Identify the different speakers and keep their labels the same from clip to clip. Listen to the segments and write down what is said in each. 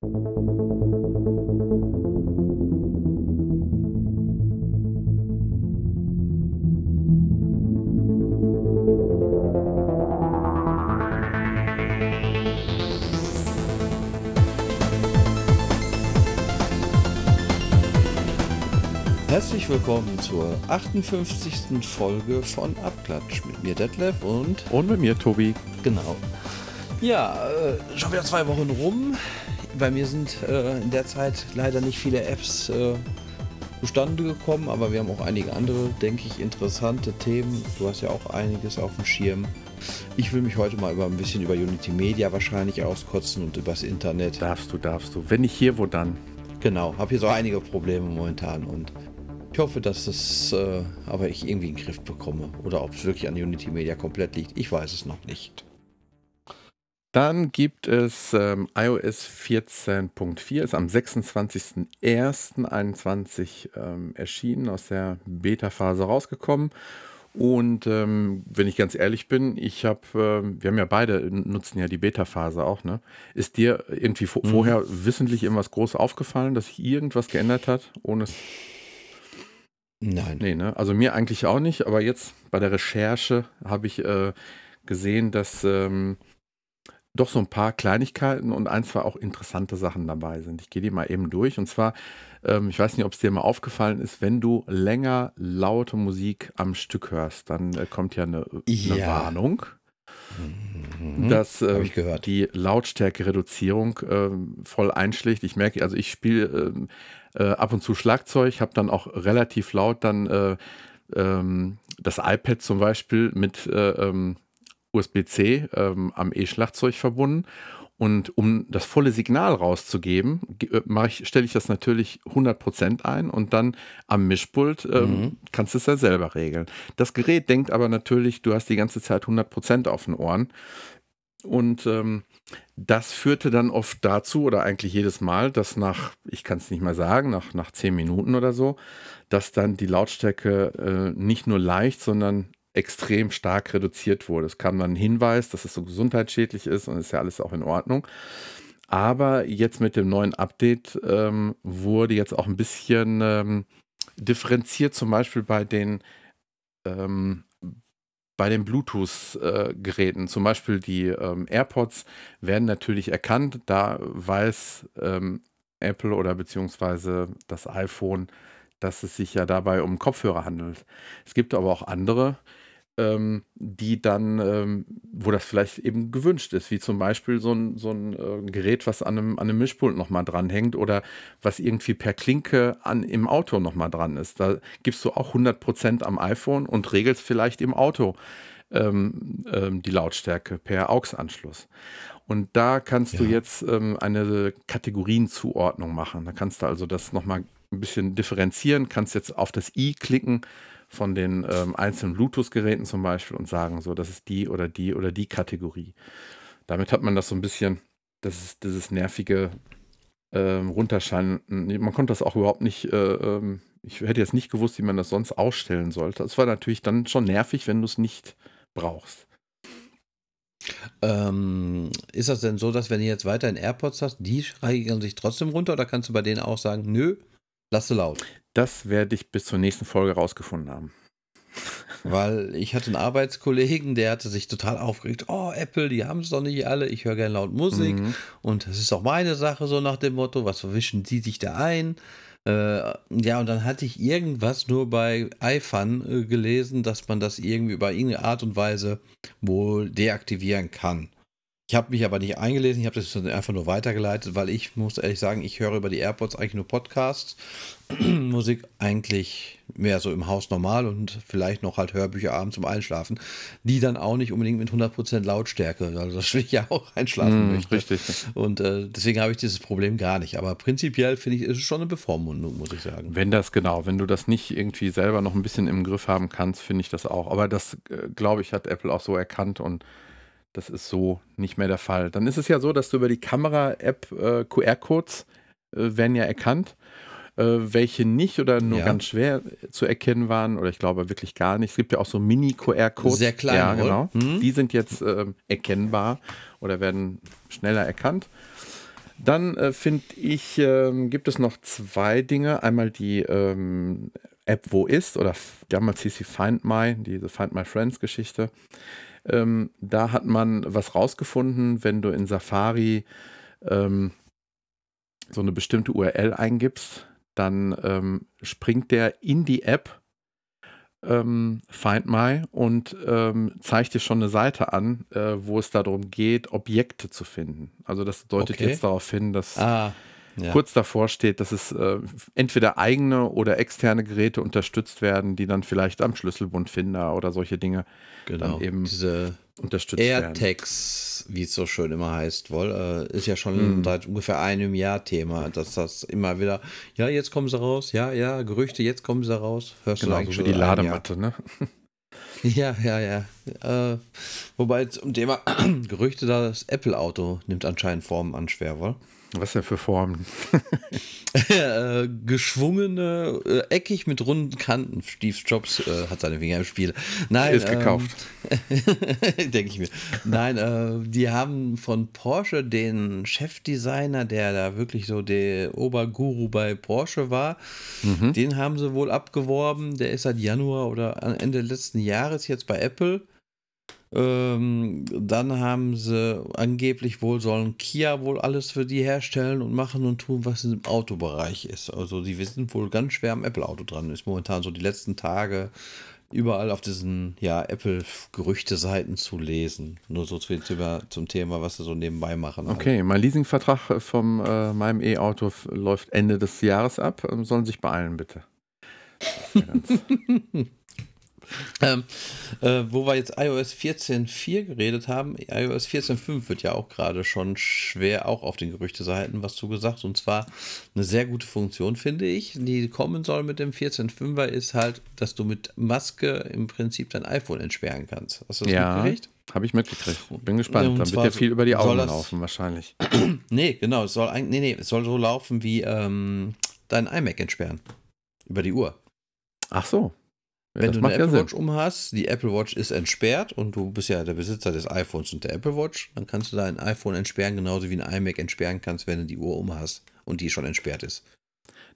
Speaker 1: Herzlich willkommen zur 58. Folge von Abklatsch mit mir Detlef und
Speaker 2: und mit mir Tobi.
Speaker 1: Genau. Ja, äh, schon wieder zwei Wochen rum. Bei mir sind äh, in der Zeit leider nicht viele Apps äh, zustande gekommen, aber wir haben auch einige andere, denke ich, interessante Themen. Du hast ja auch einiges auf dem Schirm. Ich will mich heute mal über ein bisschen über Unity Media wahrscheinlich auskotzen und übers Internet.
Speaker 2: Darfst du, darfst du. Wenn nicht hier, wo dann?
Speaker 1: Genau, habe hier so einige Probleme momentan und ich hoffe, dass es äh, aber ich irgendwie in den Griff bekomme. Oder ob es wirklich an Unity Media komplett liegt. Ich weiß es noch nicht.
Speaker 2: Dann gibt es ähm, iOS 14.4, ist am 26.01.21 ähm, erschienen, aus der Beta-Phase rausgekommen. Und ähm, wenn ich ganz ehrlich bin, ich habe, äh, wir haben ja beide nutzen ja die Beta-Phase auch, ne? Ist dir irgendwie mhm. vorher wissentlich irgendwas groß aufgefallen, dass sich irgendwas geändert hat, ohne es
Speaker 1: Nein.
Speaker 2: Nee, ne? Also mir eigentlich auch nicht, aber jetzt bei der Recherche habe ich äh, gesehen, dass ähm, doch so ein paar Kleinigkeiten und ein, zwei auch interessante Sachen dabei sind. Ich gehe die mal eben durch. Und zwar, ähm, ich weiß nicht, ob es dir mal aufgefallen ist, wenn du länger laute Musik am Stück hörst, dann äh, kommt ja eine, eine Warnung. Mhm. dass äh, die Lautstärke-Reduzierung äh, voll einschlägt. Ich merke, also ich spiele ähm, äh, ab und zu Schlagzeug, habe dann auch relativ laut dann äh, ähm, das iPad zum Beispiel mit äh, ähm, USB-C ähm, am E-Schlagzeug verbunden. Und um das volle Signal rauszugeben, äh, stelle ich das natürlich 100% ein und dann am Mischpult ähm, mhm. kannst du es ja selber regeln. Das Gerät denkt aber natürlich, du hast die ganze Zeit 100% auf den Ohren. Und ähm, das führte dann oft dazu, oder eigentlich jedes Mal, dass nach, ich kann es nicht mal sagen, nach, nach 10 Minuten oder so, dass dann die Lautstärke äh, nicht nur leicht, sondern extrem stark reduziert wurde. Es kam dann ein Hinweis, dass es so gesundheitsschädlich ist und ist ja alles auch in Ordnung. Aber jetzt mit dem neuen Update ähm, wurde jetzt auch ein bisschen ähm, differenziert, zum Beispiel bei den ähm, den Bluetooth-Geräten, zum Beispiel die ähm, AirPods, werden natürlich erkannt. Da weiß ähm, Apple oder beziehungsweise das iPhone, dass es sich ja dabei um Kopfhörer handelt. Es gibt aber auch andere, ähm, die dann, ähm, wo das vielleicht eben gewünscht ist, wie zum Beispiel so ein, so ein äh, Gerät, was an einem, an einem Mischpult nochmal dranhängt oder was irgendwie per Klinke an, im Auto nochmal dran ist. Da gibst du auch 100% am iPhone und regelst vielleicht im Auto ähm, ähm, die Lautstärke per AUX-Anschluss. Und da kannst ja. du jetzt ähm, eine Kategorienzuordnung machen. Da kannst du also das nochmal ein bisschen differenzieren, kannst jetzt auf das i klicken von den ähm, einzelnen Bluetooth-Geräten zum Beispiel und sagen so, das ist die oder die oder die Kategorie. Damit hat man das so ein bisschen, das ist dieses nervige ähm, Runterscheinen. Man konnte das auch überhaupt nicht, äh, ähm, ich hätte jetzt nicht gewusst, wie man das sonst ausstellen sollte. Es war natürlich dann schon nervig, wenn du es nicht brauchst.
Speaker 1: Ähm, ist das denn so, dass wenn du jetzt weiter in AirPods hast, die schreien sich trotzdem runter oder kannst du bei denen auch sagen, nö, lass du laut?
Speaker 2: Das werde ich bis zur nächsten Folge rausgefunden haben.
Speaker 1: Weil ich hatte einen Arbeitskollegen, der hatte sich total aufgeregt. Oh, Apple, die haben es doch nicht alle. Ich höre gerne laut Musik. Mhm. Und das ist doch meine Sache, so nach dem Motto. Was verwischen die sich da ein? Äh, ja, und dann hatte ich irgendwas nur bei iFun äh, gelesen, dass man das irgendwie über irgendeine Art und Weise wohl deaktivieren kann. Ich habe mich aber nicht eingelesen, ich habe das einfach nur weitergeleitet, weil ich muss ehrlich sagen, ich höre über die AirPods eigentlich nur Podcasts. Musik eigentlich mehr so im Haus normal und vielleicht noch halt Hörbücher abends zum Einschlafen, die dann auch nicht unbedingt mit 100% Lautstärke, also das will ich ja auch einschlafen mm, möchte.
Speaker 2: Richtig.
Speaker 1: Und äh, deswegen habe ich dieses Problem gar nicht. Aber prinzipiell finde ich, ist es schon eine Bevormundung, muss ich sagen.
Speaker 2: Wenn das genau, wenn du das nicht irgendwie selber noch ein bisschen im Griff haben kannst, finde ich das auch. Aber das, äh, glaube ich, hat Apple auch so erkannt und das ist so nicht mehr der Fall. Dann ist es ja so, dass du über die Kamera-App äh, QR-Codes äh, werden ja erkannt. Äh, welche nicht oder nur ja. ganz schwer zu erkennen waren oder ich glaube wirklich gar nicht. Es gibt ja auch so Mini-QR-Codes.
Speaker 1: Sehr klein.
Speaker 2: Ja, genau. Mhm. Die sind jetzt ähm, erkennbar oder werden schneller erkannt. Dann äh, finde ich, ähm, gibt es noch zwei Dinge. Einmal die ähm, App Wo ist oder damals hieß sie Find My, diese Find My Friends Geschichte. Ähm, da hat man was rausgefunden, wenn du in Safari ähm, so eine bestimmte URL eingibst, dann ähm, springt der in die App ähm, Find My und ähm, zeigt dir schon eine Seite an, äh, wo es darum geht, Objekte zu finden. Also das deutet
Speaker 1: Okay.
Speaker 2: jetzt darauf hin, dass
Speaker 1: Ah, ja.
Speaker 2: kurz davor steht, dass es äh, entweder eigene oder externe Geräte unterstützt werden, die dann vielleicht am Schlüsselbundfinder oder solche Dinge
Speaker 1: genau.
Speaker 2: dann eben
Speaker 1: Diese
Speaker 2: unterstützt werden.
Speaker 1: AirTags, wie es so schön immer heißt, wohl, äh, ist ja schon
Speaker 2: Mhm.
Speaker 1: seit ungefähr einem Jahr Thema, dass das immer wieder, ja, jetzt kommen sie raus, ja, ja, Gerüchte, jetzt kommen sie raus. Hörst
Speaker 2: Genau,
Speaker 1: du
Speaker 2: so
Speaker 1: eigentlich
Speaker 2: wie
Speaker 1: schon
Speaker 2: die. Ladematte, ne?
Speaker 1: Ja, ja, ja. Äh, wobei zum Thema Gerüchte, das Apple-Auto nimmt anscheinend Formen an, schwer, wohl.
Speaker 2: Was denn für Formen?
Speaker 1: äh, geschwungene, äh, eckig mit runden Kanten. Steve Jobs äh, hat seine Finger im Spiel. Nein,
Speaker 2: Ist gekauft.
Speaker 1: Ähm, Denke ich mir. Nein, äh, die haben von Porsche den Chefdesigner, der da wirklich so der Oberguru bei Porsche war,
Speaker 2: Mhm.
Speaker 1: den haben sie wohl abgeworben. Der ist seit Januar oder Ende letzten Jahres jetzt bei Apple. Ähm, dann haben sie angeblich wohl sollen Kia wohl alles für die herstellen und machen und tun, was im Autobereich ist. Also die sind wohl ganz schwer am Apple-Auto dran. Ist momentan so die letzten Tage überall auf diesen ja, Apple-Gerüchte-Seiten zu lesen. Nur so zu, zu, zum Thema, was sie so nebenbei machen.
Speaker 2: Okay, mein Leasingvertrag von äh, meinem E-Auto läuft Ende des Jahres ab. Ähm, sollen sich beeilen, bitte. Ganz-
Speaker 1: Ähm, äh, wo wir jetzt iOS 14.4 geredet haben, iOS 14.5 wird ja auch gerade schon schwer, auch auf den Gerüchteseiten was zugesagt. Und zwar eine sehr gute Funktion, finde ich, die kommen soll mit dem 14.5er, ist halt, dass du mit Maske im Prinzip dein iPhone entsperren kannst. Hast du das
Speaker 2: Ja.
Speaker 1: mitgekriegt?
Speaker 2: Habe ich mitgekriegt. Bin gespannt.
Speaker 1: Und
Speaker 2: Dann wird ja viel über die Augen laufen, wahrscheinlich.
Speaker 1: Nee, genau, es soll eigentlich, nee, nee, es soll so laufen wie ähm, dein iMac entsperren. Über die Uhr.
Speaker 2: Ach so. Ja,
Speaker 1: Wenn
Speaker 2: das
Speaker 1: du eine
Speaker 2: ja
Speaker 1: Apple
Speaker 2: Sinn.
Speaker 1: Watch umhast, die Apple Watch ist entsperrt und du bist ja der Besitzer des iPhones und der Apple Watch, dann kannst du dein iPhone entsperren, genauso wie ein iMac entsperren kannst, wenn du die Uhr umhast und die schon entsperrt ist.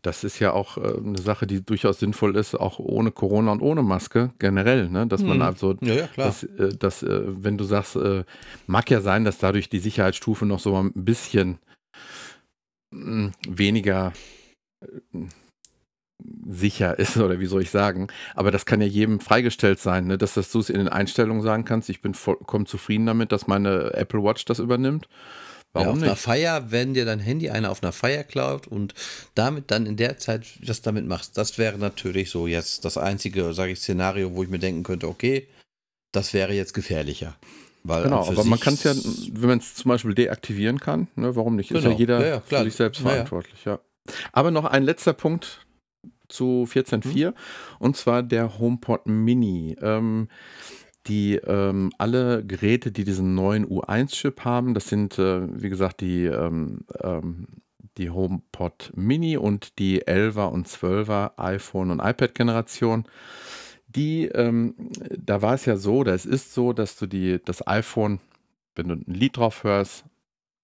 Speaker 2: Das ist ja auch äh, eine Sache, die durchaus sinnvoll ist, auch ohne Corona und ohne Maske generell, ne? dass man
Speaker 1: Hm.
Speaker 2: also
Speaker 1: Ja, ja, klar.
Speaker 2: dass, äh, dass äh, wenn du sagst, mag ja sein, dass dadurch die Sicherheitsstufe noch so ein bisschen mh, weniger sicher ist, oder wie soll ich sagen. Aber das kann ja jedem freigestellt sein, ne? dass, dass du es in den Einstellungen sagen kannst, ich bin vollkommen zufrieden damit, dass meine Apple Watch das übernimmt.
Speaker 1: ja,
Speaker 2: Warum
Speaker 1: auf einer
Speaker 2: nicht?
Speaker 1: Feier, wenn dir dein Handy einer auf einer Feier klaut und damit dann in der Zeit das damit machst, das wäre natürlich so jetzt das einzige, sage ich, Szenario, wo ich mir denken könnte, okay, das wäre jetzt gefährlicher. Weil
Speaker 2: Genau, aber man kann es ja, wenn man es zum Beispiel deaktivieren kann, ne, warum nicht? Ist ja
Speaker 1: Genau.
Speaker 2: jeder
Speaker 1: Ja, ja,
Speaker 2: für sich selbst
Speaker 1: Ja, ja.
Speaker 2: verantwortlich, ja. Aber noch ein letzter Punkt zu 14.4
Speaker 1: Mhm.
Speaker 2: und zwar der HomePod Mini. Ähm, die ähm, alle Geräte, die diesen neuen U1-Chip haben, das sind, äh, wie gesagt, die, ähm, ähm, die HomePod Mini und die 11er und 12er iPhone und iPad-Generation. Die, ähm, da war es ja so, oder es ist so, dass du die, das iPhone, wenn du ein Lied drauf hörst,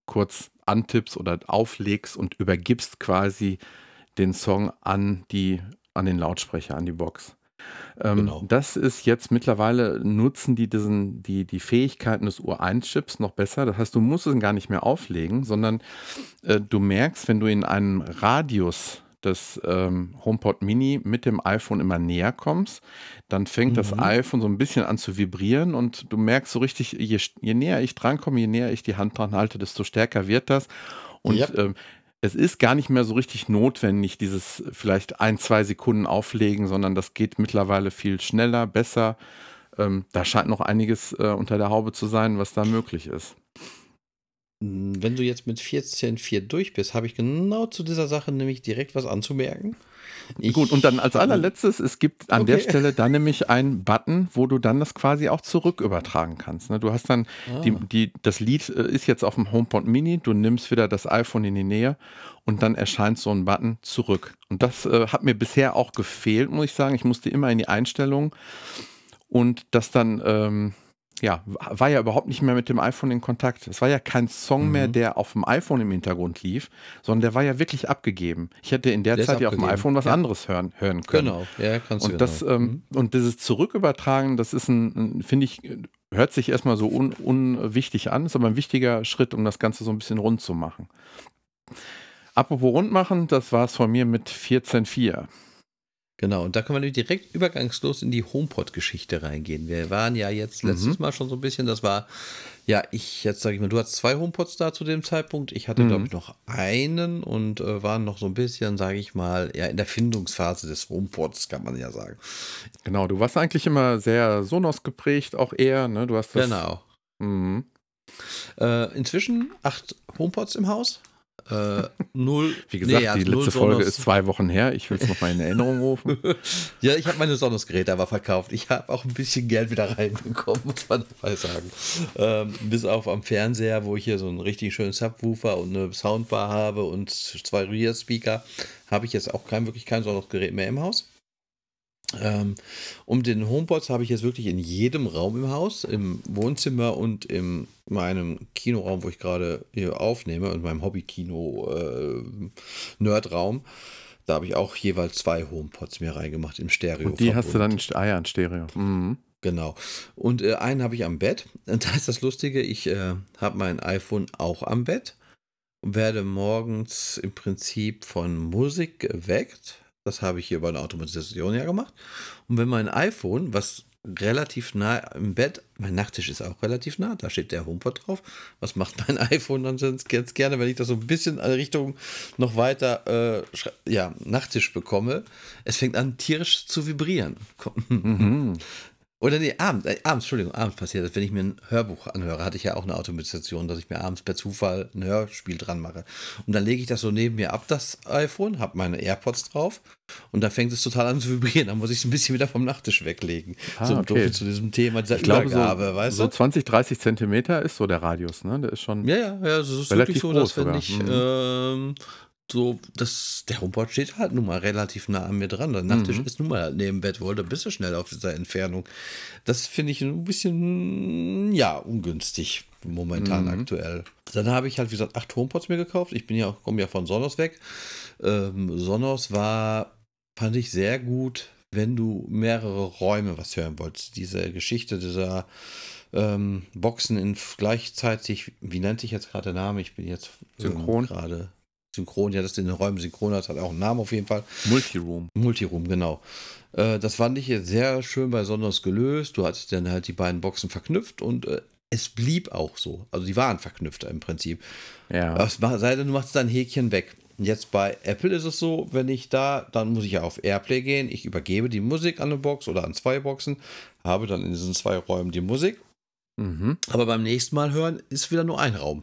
Speaker 2: kurz antippst oder auflegst und übergibst quasi den Song an die, an den Lautsprecher, an die Box. Ähm,
Speaker 1: Genau.
Speaker 2: Das ist jetzt mittlerweile, nutzen die diesen, die, die Fähigkeiten des U1-Chips noch besser. Das heißt, du musst es gar nicht mehr auflegen, sondern äh, du merkst, wenn du in einen Radius des ähm, HomePod Mini mit dem iPhone immer näher kommst, dann fängt das
Speaker 1: Mhm.
Speaker 2: iPhone so ein bisschen an zu vibrieren und du merkst so richtig, je, je näher ich drankomme, je näher ich die Hand dran halte, desto stärker wird das. Und
Speaker 1: Yep.
Speaker 2: ähm, es ist gar nicht mehr so richtig notwendig, dieses vielleicht ein, zwei Sekunden auflegen, sondern das geht mittlerweile viel schneller, besser. Ähm, da scheint noch einiges äh, unter der Haube zu sein, was da möglich ist.
Speaker 1: Wenn du jetzt mit 14.4 durch bist, habe ich genau zu dieser Sache nämlich direkt was anzumerken. Ich,
Speaker 2: Gut, und dann als allerletztes, es gibt an der
Speaker 1: Okay.
Speaker 2: Stelle dann nämlich einen Button, wo du dann das quasi auch zurück übertragen kannst. Ne? Du hast dann, die,
Speaker 1: Ah.
Speaker 2: die, das Lied äh, ist jetzt auf dem HomePod Mini, du nimmst wieder das iPhone in die Nähe und dann erscheint so ein Button zurück. Und das äh, hat mir bisher auch gefehlt, muss ich sagen. Ich musste immer in die Einstellung und das dann ähm, ja, war ja überhaupt nicht mehr mit dem iPhone in Kontakt. Es war ja kein Song mhm. mehr, der auf dem iPhone im Hintergrund lief, sondern der war ja wirklich abgegeben. Ich hätte in der, der Zeit ja auf dem iPhone was ja. anderes hören, hören können.
Speaker 1: Genau, ja, kannst
Speaker 2: und
Speaker 1: du
Speaker 2: das, genau. ähm, mhm. Und dieses Zurückübertragen, das ist ein, ein finde ich, hört sich erstmal so un, unwichtig an, ist aber ein wichtiger Schritt, um das Ganze so ein bisschen rund zu machen. Apropos rund machen, das war es von mir mit 14.4.
Speaker 1: Genau, und da können wir direkt übergangslos in die HomePod-Geschichte reingehen. Wir waren ja jetzt letztes mhm. Mal schon so ein bisschen, das war, ja, ich, jetzt sage ich mal, du hast zwei HomePods da zu dem Zeitpunkt. Ich hatte, mhm. glaube ich, noch einen und äh, waren noch so ein bisschen, sage ich mal, ja, in der Findungsphase des HomePods, kann man ja sagen.
Speaker 2: Genau, du warst eigentlich immer sehr Sonos geprägt, auch eher, ne? Du hast
Speaker 1: das. Genau. Mhm. Äh, inzwischen acht HomePods im Haus. Äh, null.
Speaker 2: Wie gesagt, nee, die letzte Folge Sonos. ist zwei Wochen her. Ich will es nochmal in Erinnerung rufen.
Speaker 1: ja, ich habe meine Sonos-Geräte aber verkauft. Ich habe auch ein bisschen Geld wieder reinbekommen, muss man dabei sagen. Ähm, bis auf am Fernseher, wo ich hier so einen richtig schönen Subwoofer und eine Soundbar habe und zwei Rear-Speaker, habe ich jetzt auch kein, wirklich kein Sonos-Gerät mehr im Haus. Ähm, um den HomePods habe ich jetzt wirklich in jedem Raum im Haus, im Wohnzimmer und in meinem Kinoraum, wo ich gerade hier aufnehme, in meinem Hobby-Kino-Nerdraum. Äh, da habe ich auch jeweils zwei HomePods mir reingemacht im Stereo.
Speaker 2: Und die hast du dann in, ah ja, in Stereo. Mhm.
Speaker 1: Genau. Und äh, einen habe ich am Bett. Und da ist das Lustige, ich äh, habe mein iPhone auch am Bett und werde morgens im Prinzip von Musik geweckt das habe ich hier bei der Automatisation ja gemacht. Und wenn mein iPhone, was relativ nah im Bett, mein Nachttisch ist auch relativ nah, da steht der HomePod drauf. Was macht mein iPhone dann ganz gerne, wenn ich das so ein bisschen in Richtung noch weiter, äh, ja, Nachttisch bekomme? Es fängt an tierisch zu vibrieren. Mhm. Oder nee, abends, äh, abends, Entschuldigung, abends passiert das, wenn ich mir ein Hörbuch anhöre, hatte ich ja auch eine Automatisation, dass ich mir abends per Zufall ein Hörspiel dran mache. Und dann lege ich das so neben mir ab, das iPhone, habe meine AirPods drauf und dann fängt es total an zu vibrieren. Dann muss ich es ein bisschen wieder vom Nachttisch weglegen. Ah, so okay. zu diesem Thema dieser
Speaker 2: ich glaube, so, weißt du? So 20, 30 Zentimeter ist so der Radius, ne? Der ist schon.
Speaker 1: Ja, ja, ja, es ist wirklich so, dass wenn ich. Mhm. Ähm, so, das, der HomePod steht halt nun mal relativ nah an mir dran. Der Nachttisch mhm. ist nun mal halt neben Bett, wollte bist du schnell auf dieser Entfernung. Das finde ich ein bisschen, ja, ungünstig momentan mhm. aktuell. Dann habe ich halt, wie gesagt, acht HomePods mir gekauft. Ich bin ja auch, komme ja von Sonos weg. Ähm, Sonos war, fand ich sehr gut, wenn du mehrere Räume was hören wolltest. Diese Geschichte dieser ähm, Boxen in gleichzeitig, wie nennt sich jetzt gerade der Name? Ich bin jetzt
Speaker 2: synchron
Speaker 1: gerade synchron, ja, das in den Räumen synchron hat, hat auch einen Namen auf jeden Fall.
Speaker 2: Multiroom.
Speaker 1: Multiroom, genau. Äh, das fand ich jetzt sehr schön bei Sonos gelöst. Du hattest dann halt die beiden Boxen verknüpft und äh, es blieb auch so. Also die waren verknüpft im Prinzip.
Speaker 2: Ja.
Speaker 1: sei denn, du machst dein Häkchen weg. Jetzt bei Apple ist es so, wenn ich da, dann muss ich ja auf Airplay gehen. Ich übergebe die Musik an eine Box oder an zwei Boxen, habe dann in diesen zwei Räumen die Musik. Mhm. Aber beim nächsten Mal hören ist wieder nur ein Raum.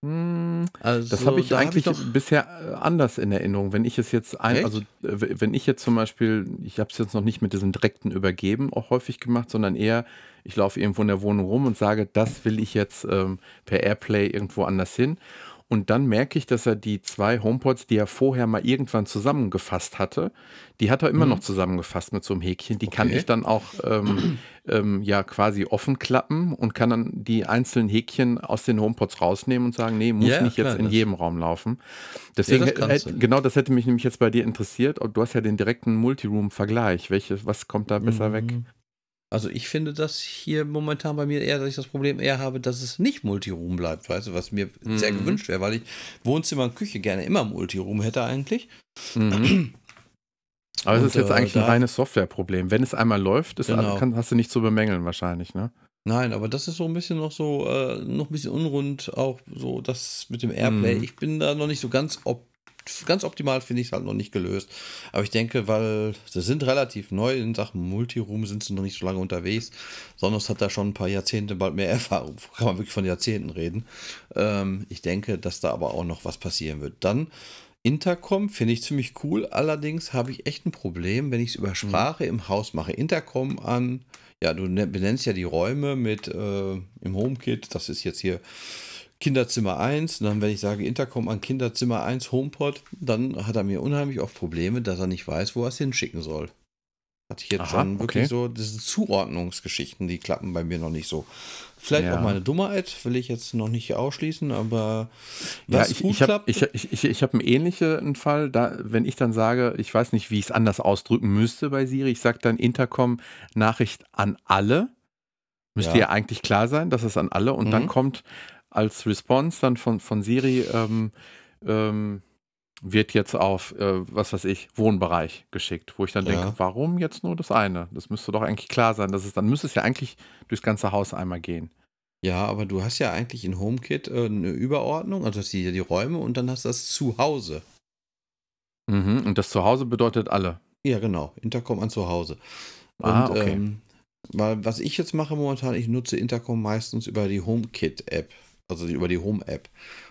Speaker 2: Hm, also, das habe ich da eigentlich hab ich bisher äh, anders in Erinnerung. Wenn ich es jetzt ein, Echt? also äh, wenn ich jetzt zum Beispiel, ich habe es jetzt noch nicht mit diesem direkten Übergeben auch häufig gemacht, sondern eher, ich laufe irgendwo in der Wohnung rum und sage, das will ich jetzt ähm, per Airplay irgendwo anders hin. Und dann merke ich, dass er die zwei HomePods, die er vorher mal irgendwann zusammengefasst hatte, die hat er immer mhm. noch zusammengefasst mit so einem Häkchen. Die okay. kann ich dann auch ähm, ähm, ja quasi offen klappen und kann dann die einzelnen Häkchen aus den HomePods rausnehmen und sagen, nee, muss ja, nicht klar, jetzt in jedem Raum laufen. Deswegen, ja, das äh, genau das hätte mich nämlich jetzt bei dir interessiert. Du hast ja den direkten Multiroom-Vergleich. was kommt da besser mhm. weg?
Speaker 1: Also ich finde das hier momentan bei mir eher, dass ich das Problem eher habe, dass es nicht Multiroom bleibt, weißt du, was mir mhm. sehr gewünscht wäre, weil ich Wohnzimmer und Küche gerne immer Multiroom hätte eigentlich.
Speaker 2: Mhm. Aber es ist jetzt äh, eigentlich ein reines Softwareproblem. Wenn es einmal läuft, ist, genau. kann, hast du nicht zu bemängeln wahrscheinlich, ne?
Speaker 1: Nein, aber das ist so ein bisschen noch so, äh, noch ein bisschen unrund, auch so das mit dem Airplay. Mhm. Ich bin da noch nicht so ganz ob ganz optimal finde ich es halt noch nicht gelöst. Aber ich denke, weil sie sind relativ neu in Sachen Multiroom, sind sie noch nicht so lange unterwegs. Sonos hat da schon ein paar Jahrzehnte, bald mehr Erfahrung. Kann man wirklich von Jahrzehnten reden. Ähm, ich denke, dass da aber auch noch was passieren wird. Dann Intercom finde ich ziemlich cool. Allerdings habe ich echt ein Problem, wenn ich es über mhm. Sprache mhm. im Haus mache. Intercom an, ja, du ne-, benennst ja die Räume mit äh, im HomeKit. Das ist jetzt hier Kinderzimmer 1, und dann, wenn ich sage Intercom an Kinderzimmer 1 HomePod, dann hat er mir unheimlich oft Probleme, dass er nicht weiß, wo er es hinschicken soll. Hatte ich jetzt
Speaker 2: Aha,
Speaker 1: dann wirklich
Speaker 2: okay.
Speaker 1: so, diese Zuordnungsgeschichten, die klappen bei mir noch nicht so. Vielleicht
Speaker 2: Ja.
Speaker 1: auch meine Dummheit, will ich jetzt noch nicht ausschließen, aber
Speaker 2: Ja,
Speaker 1: was
Speaker 2: ich,
Speaker 1: gut
Speaker 2: ich habe
Speaker 1: klappt,
Speaker 2: ich, ich, ich, ich hab einen ähnlichen Fall, da, wenn ich dann sage, ich weiß nicht, wie ich es anders ausdrücken müsste bei Siri, ich sage dann Intercom Nachricht an alle. Müsste ja,
Speaker 1: Ja.
Speaker 2: eigentlich klar sein, dass es an alle und dann
Speaker 1: Mhm.
Speaker 2: kommt als Response dann von, von Siri, ähm, ähm, wird jetzt auf, äh, was weiß ich, Wohnbereich geschickt, wo ich dann denke,
Speaker 1: Ja.
Speaker 2: warum jetzt nur das eine? Das müsste doch eigentlich klar sein, dass es, dann müsste es ja eigentlich durchs ganze Haus einmal gehen.
Speaker 1: ja, aber du hast ja eigentlich in HomeKit äh, eine Überordnung, also hast die, die Räume und dann hast du das Zuhause.
Speaker 2: Mhm. Und das Zuhause bedeutet alle.
Speaker 1: Ja, genau, Intercom an Zuhause. Und
Speaker 2: Ah, okay.
Speaker 1: ähm, weil was ich jetzt mache momentan, ich nutze Intercom meistens über die HomeKit-App, also über die Home-App.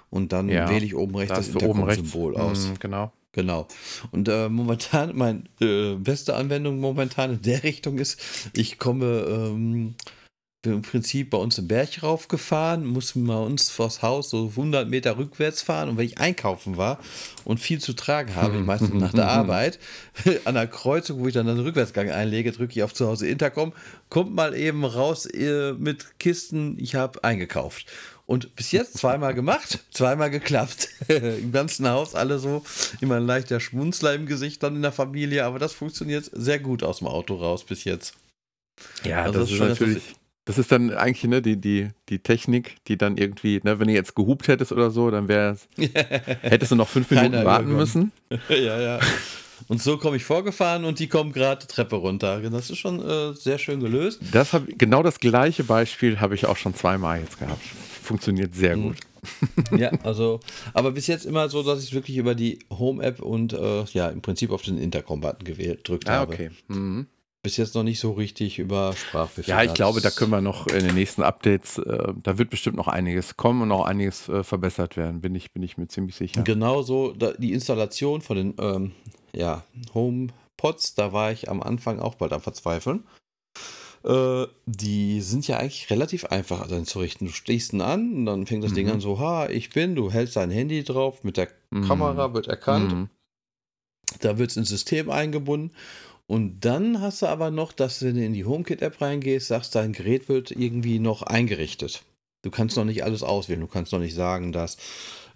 Speaker 1: Und dann
Speaker 2: Ja,
Speaker 1: wähle ich oben rechts
Speaker 2: Da
Speaker 1: das. Intercom-Symbol aus.
Speaker 2: Mhm, genau.
Speaker 1: Genau. Und äh, momentan, meine äh, beste Anwendung momentan in der Richtung ist, ich komme ähm, bin im Prinzip bei uns im Berg raufgefahren, muss bei uns vors Haus so 100 Meter rückwärts fahren. Und wenn ich einkaufen war und viel zu tragen habe, meistens nach der Arbeit, an der Kreuzung, wo ich dann einen Rückwärtsgang einlege, drücke ich auf zu Hause Intercom, kommt mal eben raus äh, mit Kisten, ich habe eingekauft. Und bis jetzt zweimal gemacht, zweimal geklappt. Im ganzen Haus alle so, immer ein leichter Schmunzler im Gesicht dann in der Familie, aber das funktioniert sehr gut aus dem Auto raus bis jetzt.
Speaker 2: Ja,
Speaker 1: Also
Speaker 2: das,
Speaker 1: das ist schon
Speaker 2: natürlich. Das ist dann eigentlich ne, die, die, die Technik, die dann irgendwie, ne, wenn du jetzt gehupt hättest oder so, dann wäre hättest du noch fünf Minuten
Speaker 1: Keiner
Speaker 2: warten müssen.
Speaker 1: ja, ja. Und so komme ich vorgefahren und die kommen gerade die Treppe runter. Das ist schon äh, sehr schön gelöst.
Speaker 2: Das hab, genau das gleiche Beispiel habe ich auch schon zweimal jetzt gehabt. Funktioniert sehr
Speaker 1: Mhm.
Speaker 2: gut.
Speaker 1: Ja, also, aber bis jetzt immer so, dass ich wirklich über die Home-App und äh, ja, im Prinzip auf den Intercom-Button gewählt gedrückt
Speaker 2: Ah,
Speaker 1: habe.
Speaker 2: okay. Mhm.
Speaker 1: Bis jetzt noch nicht so richtig über Sprachbefehle.
Speaker 2: Ja, ich glaube, da können wir noch in den nächsten Updates, äh, da wird bestimmt noch einiges kommen und noch einiges äh, verbessert werden, bin ich, bin ich mir ziemlich sicher.
Speaker 1: Genauso da, die Installation von den ähm, ja, HomePods, da war ich am Anfang auch bald am Verzweifeln. Äh, die sind ja eigentlich relativ einfach dann zu richten. Du stehst ihn an und dann fängt das Ding
Speaker 2: Mhm.
Speaker 1: an so, ha, ich bin, du hältst dein Handy drauf, mit der
Speaker 2: Mhm.
Speaker 1: Kamera wird erkannt,
Speaker 2: Mhm.
Speaker 1: da wird es ins System eingebunden. Und dann hast du aber noch, dass wenn du in die HomeKit-App reingehst, sagst, dein Gerät wird irgendwie noch eingerichtet. Du kannst noch nicht alles auswählen. Du kannst noch nicht sagen, dass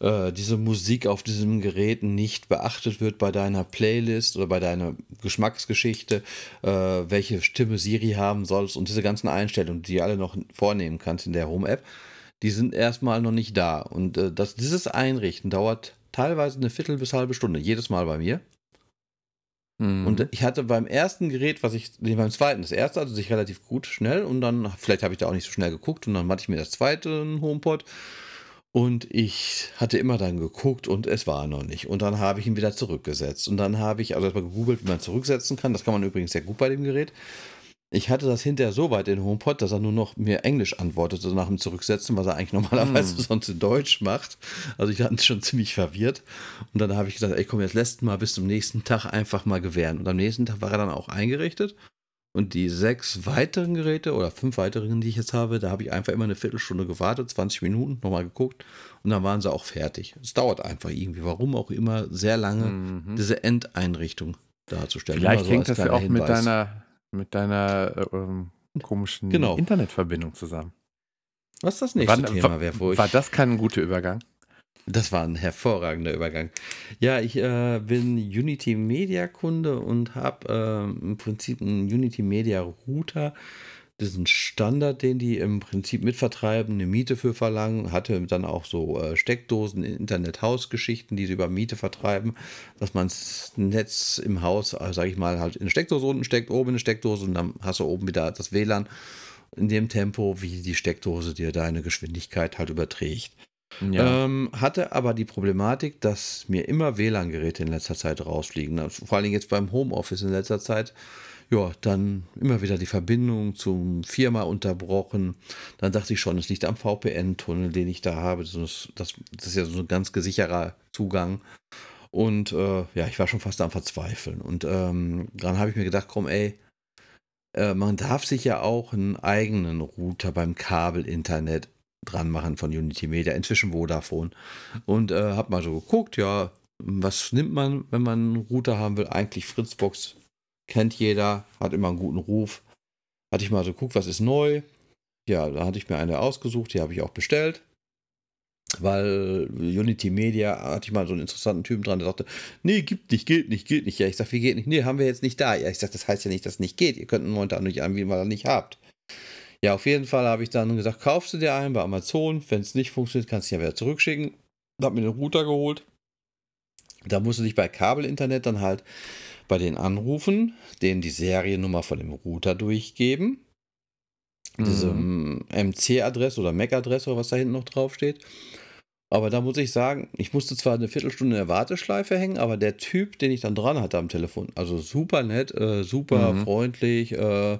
Speaker 1: äh, diese Musik auf diesem Gerät nicht beachtet wird bei deiner Playlist oder bei deiner Geschmacksgeschichte, äh, welche Stimme Siri haben sollst und diese ganzen Einstellungen, die du alle noch vornehmen kannst in der Home-App, die sind erstmal noch nicht da. Und äh, das, dieses Einrichten dauert teilweise eine Viertel bis halbe Stunde, jedes Mal bei mir.
Speaker 2: Mhm.
Speaker 1: Und ich hatte beim ersten Gerät, was ich, nee, beim zweiten, das erste hatte sich relativ gut schnell und dann, vielleicht habe ich da auch nicht so schnell geguckt und dann hatte ich mir das zweite HomePod und ich hatte immer dann geguckt und es war noch nicht. Und dann habe ich ihn wieder zurückgesetzt. Und dann habe ich also erstmal gegoogelt, wie man zurücksetzen kann. Das kann man übrigens sehr gut bei dem Gerät. Ich hatte das hinterher so weit in HomePod, dass er nur noch mir Englisch antwortete nach dem Zurücksetzen, was er eigentlich normalerweise
Speaker 2: Hm.
Speaker 1: sonst in Deutsch macht. Also ich hatte schon ziemlich verwirrt. Und dann habe ich gesagt, ey komm, jetzt lässt mal bis zum nächsten Tag einfach mal gewähren. Und am nächsten Tag war er dann auch eingerichtet. Und die sechs weiteren Geräte oder fünf weiteren, die ich jetzt habe, da habe ich einfach immer eine Viertelstunde gewartet, 20 Minuten, nochmal geguckt und dann waren sie auch fertig. Es dauert einfach irgendwie, warum auch immer, sehr lange,
Speaker 2: Mhm.
Speaker 1: diese Endeinrichtung darzustellen.
Speaker 2: Vielleicht
Speaker 1: so
Speaker 2: hängt das ja auch mit
Speaker 1: Hinweis.
Speaker 2: deiner, mit deiner äh, ähm, komischen
Speaker 1: Genau.
Speaker 2: Internetverbindung zusammen.
Speaker 1: Was das nächste
Speaker 2: Wann-
Speaker 1: Thema wäre, wo ich.
Speaker 2: War das kein guter Übergang?
Speaker 1: Das war ein hervorragender Übergang. Ja, ich äh, bin Unity Media Kunde und habe äh, im Prinzip einen Unity Media Router. Diesen Standard, den die im Prinzip mitvertreiben, eine Miete für verlangen, hatte dann auch so äh, Steckdosen, Internet-Haus-Geschichten, die sie über Miete vertreiben, dass man das Netz im Haus, äh, sage ich mal, halt in eine Steckdose unten steckt, oben in eine Steckdose und dann hast du oben wieder das WLAN in dem Tempo, wie die Steckdose dir deine Geschwindigkeit halt überträgt. Ähm, hatte aber die Problematik, dass mir immer WLAN-Geräte in letzter Zeit rausfliegen. Vor allem jetzt beim Homeoffice in letzter Zeit. Ja, dann immer wieder die Verbindung zum Firma unterbrochen. Dann dachte ich schon, es liegt am VPN-Tunnel, den ich da habe. Das, ist- das, das ist ja so ein ganz gesicherer Zugang. Und äh, ja, ich war schon fast am Verzweifeln. Und ähm, dann habe ich mir gedacht, komm, ey, äh, man darf sich ja auch einen eigenen Router beim Kabel-Internet dran machen von Unity Media, inzwischen Vodafone. Und äh, hab mal so geguckt, ja, was nimmt man, wenn man einen Router haben will? Eigentlich Fritzbox kennt jeder, hat immer einen guten Ruf. Hatte ich mal so geguckt, was ist neu. Ja, da hatte ich mir eine ausgesucht, die habe ich auch bestellt. Weil Unity Media hatte ich mal so einen interessanten Typen dran, der sagte, nee, gibt nicht, geht nicht, geht nicht. Ja, ich sag, wie geht nicht? Nee, haben wir jetzt nicht da. Ja, ich sag, das heißt ja nicht, dass es nicht geht. Ihr könnt einen momentan nicht anbieten, weil ihr nicht habt. Ja, auf jeden Fall habe ich dann gesagt, kaufst du dir einen bei Amazon. Wenn es nicht funktioniert, kannst du ihn ja wieder zurückschicken. Hab mir den Router geholt. Da musst du dich bei Kabelinternet dann halt bei den anrufen, denen die Seriennummer von dem Router durchgeben. Diese
Speaker 2: Mhm.
Speaker 1: MC-Adresse oder MAC-Adresse oder was da hinten noch draufsteht. Aber da muss ich sagen, ich musste zwar eine Viertelstunde in der Warteschleife hängen, aber der Typ, den ich dann dran hatte am Telefon, also super nett, äh, super
Speaker 2: Mhm.
Speaker 1: freundlich, äh,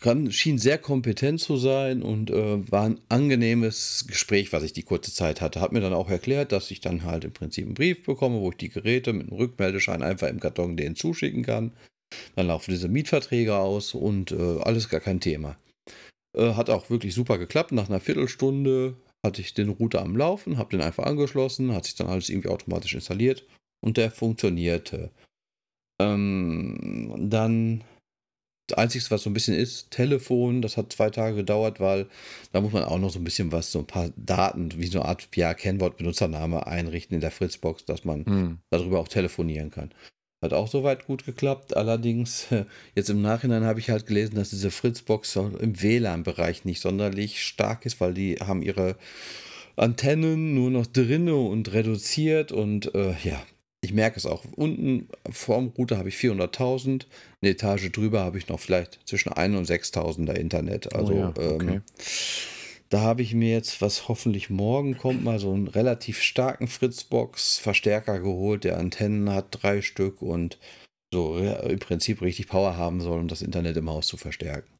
Speaker 1: kann, schien sehr kompetent zu sein und äh, war ein angenehmes Gespräch, was ich die kurze Zeit hatte. Hat mir dann auch erklärt, dass ich dann halt im Prinzip einen Brief bekomme, wo ich die Geräte mit einem Rückmeldeschein einfach im Karton denen zuschicken kann. Dann laufen diese Mietverträge aus und äh, alles gar kein Thema. Äh, hat auch wirklich super geklappt. Nach einer Viertelstunde hatte ich den Router am Laufen, habe den einfach angeschlossen, hat sich dann alles irgendwie automatisch installiert und der funktionierte. Ähm, dann das Einzige, was so ein bisschen ist, Telefon, das hat zwei Tage gedauert, weil da muss man auch noch so ein bisschen was, so ein paar Daten, wie so eine Art ja, Kennwort, Benutzername einrichten in der Fritzbox, dass man
Speaker 2: Mhm.
Speaker 1: darüber auch telefonieren kann. Hat auch soweit gut geklappt. Allerdings, jetzt im Nachhinein habe ich halt gelesen, dass diese Fritzbox im WLAN-Bereich nicht sonderlich stark ist, weil die haben ihre Antennen nur noch drinne und reduziert und äh, ja, ich merke es auch. Unten vorm Router habe ich 400.000, eine Etage drüber habe ich noch vielleicht zwischen 1 und 6.000er Internet. Also
Speaker 2: oh ja, okay.
Speaker 1: ähm, da habe ich mir jetzt, was hoffentlich morgen kommt, mal so einen relativ starken Fritzbox-Verstärker geholt, der Antennen hat, drei Stück und so im Prinzip richtig Power haben soll, um das Internet im Haus zu verstärken.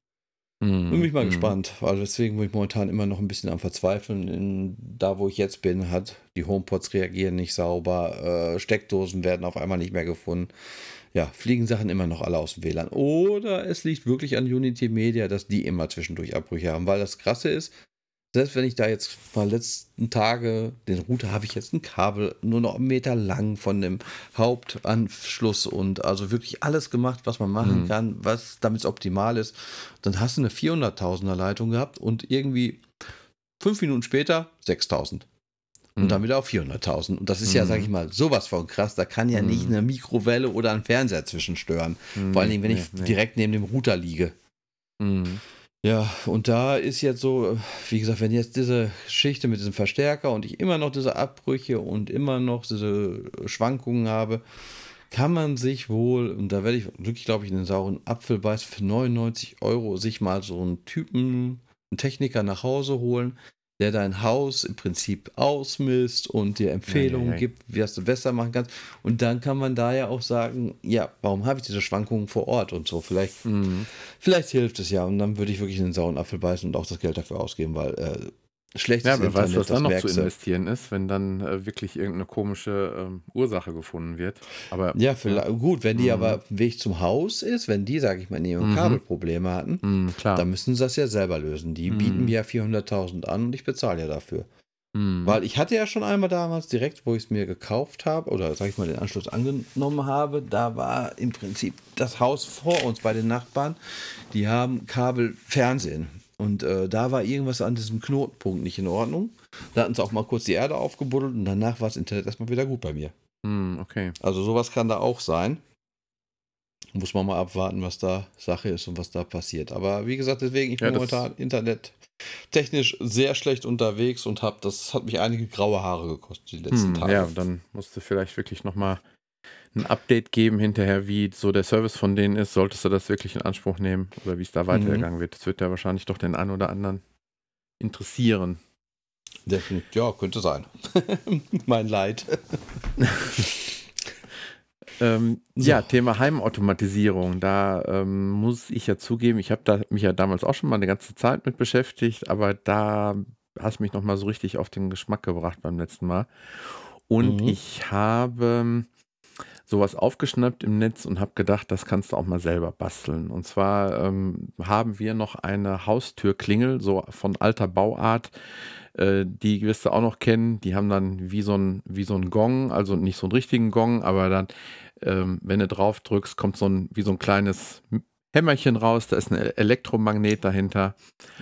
Speaker 2: Mhm.
Speaker 1: Bin mich mal
Speaker 2: Mhm.
Speaker 1: gespannt. Also deswegen bin ich momentan immer noch ein bisschen am Verzweifeln. In, da, wo ich jetzt bin, hat die HomePods reagieren nicht sauber, äh, Steckdosen werden auf einmal nicht mehr gefunden. Ja, fliegen Sachen immer noch alle aus dem WLAN. Oder es liegt wirklich an Unity Media, dass die immer zwischendurch Abbrüche haben. Weil das Krasse ist, selbst wenn ich da jetzt mal letzten Tage, den Router habe ich jetzt ein Kabel nur noch einen Meter lang von dem Hauptanschluss und also wirklich alles gemacht, was man machen
Speaker 2: Mhm.
Speaker 1: kann, was damit optimal ist. Dann hast du eine 400.000er Leitung gehabt und irgendwie fünf Minuten später 6.000. Und
Speaker 2: Mhm.
Speaker 1: dann wieder auf 400.000. Und das ist ja,
Speaker 2: Mhm.
Speaker 1: sag ich mal, sowas von krass. Da kann ja nicht
Speaker 2: Mhm.
Speaker 1: eine Mikrowelle oder ein Fernseher zwischenstören.
Speaker 2: Mhm.
Speaker 1: Vor allen Dingen, wenn ich
Speaker 2: Nee, nee.
Speaker 1: direkt neben dem Router liege.
Speaker 2: Mhm.
Speaker 1: Ja, und da ist jetzt so, wie gesagt, wenn jetzt diese Geschichte mit diesem Verstärker und ich immer noch diese Abbrüche und immer noch diese Schwankungen habe, kann man sich wohl, und da werde ich wirklich, glaube ich, in den sauren Apfel beißen, für 99 Euro sich mal so einen Typen, einen Techniker nach Hause holen, der dein Haus im Prinzip ausmisst und dir Empfehlungen
Speaker 2: Ja, ja, ja.
Speaker 1: gibt, wie du besser machen kannst. Und dann kann man da ja auch sagen, ja, warum habe ich diese Schwankungen vor Ort und so. Vielleicht
Speaker 2: Mhm.
Speaker 1: Vielleicht hilft es ja und dann würde ich wirklich in den sauren Apfel beißen und auch das Geld dafür ausgeben, weil äh, schlechtes
Speaker 2: Ja, wer weiß,
Speaker 1: Internet,
Speaker 2: was dann
Speaker 1: das
Speaker 2: noch zu
Speaker 1: merkst du.
Speaker 2: investieren ist, wenn dann äh, wirklich irgendeine komische ähm, Ursache gefunden wird. Aber
Speaker 1: Ja, vielleicht, gut, wenn die
Speaker 2: Mhm.
Speaker 1: aber Weg zum Haus ist, wenn die, sage ich mal, ihre
Speaker 2: Mhm.
Speaker 1: Kabelprobleme hatten,
Speaker 2: Mhm, klar.
Speaker 1: dann müssen sie das ja selber lösen. Die
Speaker 2: Mhm.
Speaker 1: bieten mir ja 400.000 an und ich bezahle ja dafür.
Speaker 2: Mhm.
Speaker 1: Weil ich hatte ja schon einmal damals, direkt wo ich es mir gekauft habe, oder sag ich mal den Anschluss angenommen habe, da war im Prinzip das Haus vor uns bei den Nachbarn, die haben Kabelfernsehen. Und äh, da war irgendwas an diesem Knotenpunkt nicht in Ordnung. Da hatten sie auch mal kurz die Erde aufgebuddelt und danach war das Internet erstmal wieder gut bei mir.
Speaker 2: Mhm, okay.
Speaker 1: Also sowas kann da auch sein. Muss man mal abwarten, was da Sache ist und was da passiert. Aber wie gesagt, deswegen, ich bin
Speaker 2: Ja, das-
Speaker 1: momentan internettechnisch sehr schlecht unterwegs und habe, das hat mich einige graue Haare gekostet die letzten
Speaker 2: Hm,
Speaker 1: Tage.
Speaker 2: ja, dann musst du vielleicht wirklich nochmal ein Update geben hinterher, wie so der Service von denen ist. Solltest du das wirklich in Anspruch nehmen oder wie es da weitergegangen wird. Das wird ja wahrscheinlich doch den einen oder anderen interessieren.
Speaker 1: Definitiv, ja, könnte sein. mein Leid.
Speaker 2: Ähm,
Speaker 1: So.
Speaker 2: Ja, Thema Heimautomatisierung. Da ähm, muss ich ja zugeben, ich habe mich ja damals auch schon mal eine ganze Zeit mit beschäftigt, aber da hast du mich nochmal so richtig auf den Geschmack gebracht beim letzten Mal. Und
Speaker 1: Mhm.
Speaker 2: ich habe sowas aufgeschnappt im Netz und habe gedacht, das kannst du auch mal selber basteln. Und zwar ähm, haben wir noch eine Haustürklingel, so von alter Bauart. Äh, die wirst du auch noch kennen. Die haben dann wie so ein, wie so ein Gong, also nicht so einen richtigen Gong, aber dann ähm, wenn du drauf drückst, kommt so ein, wie so ein kleines Hämmerchen raus, da ist ein Elektromagnet dahinter.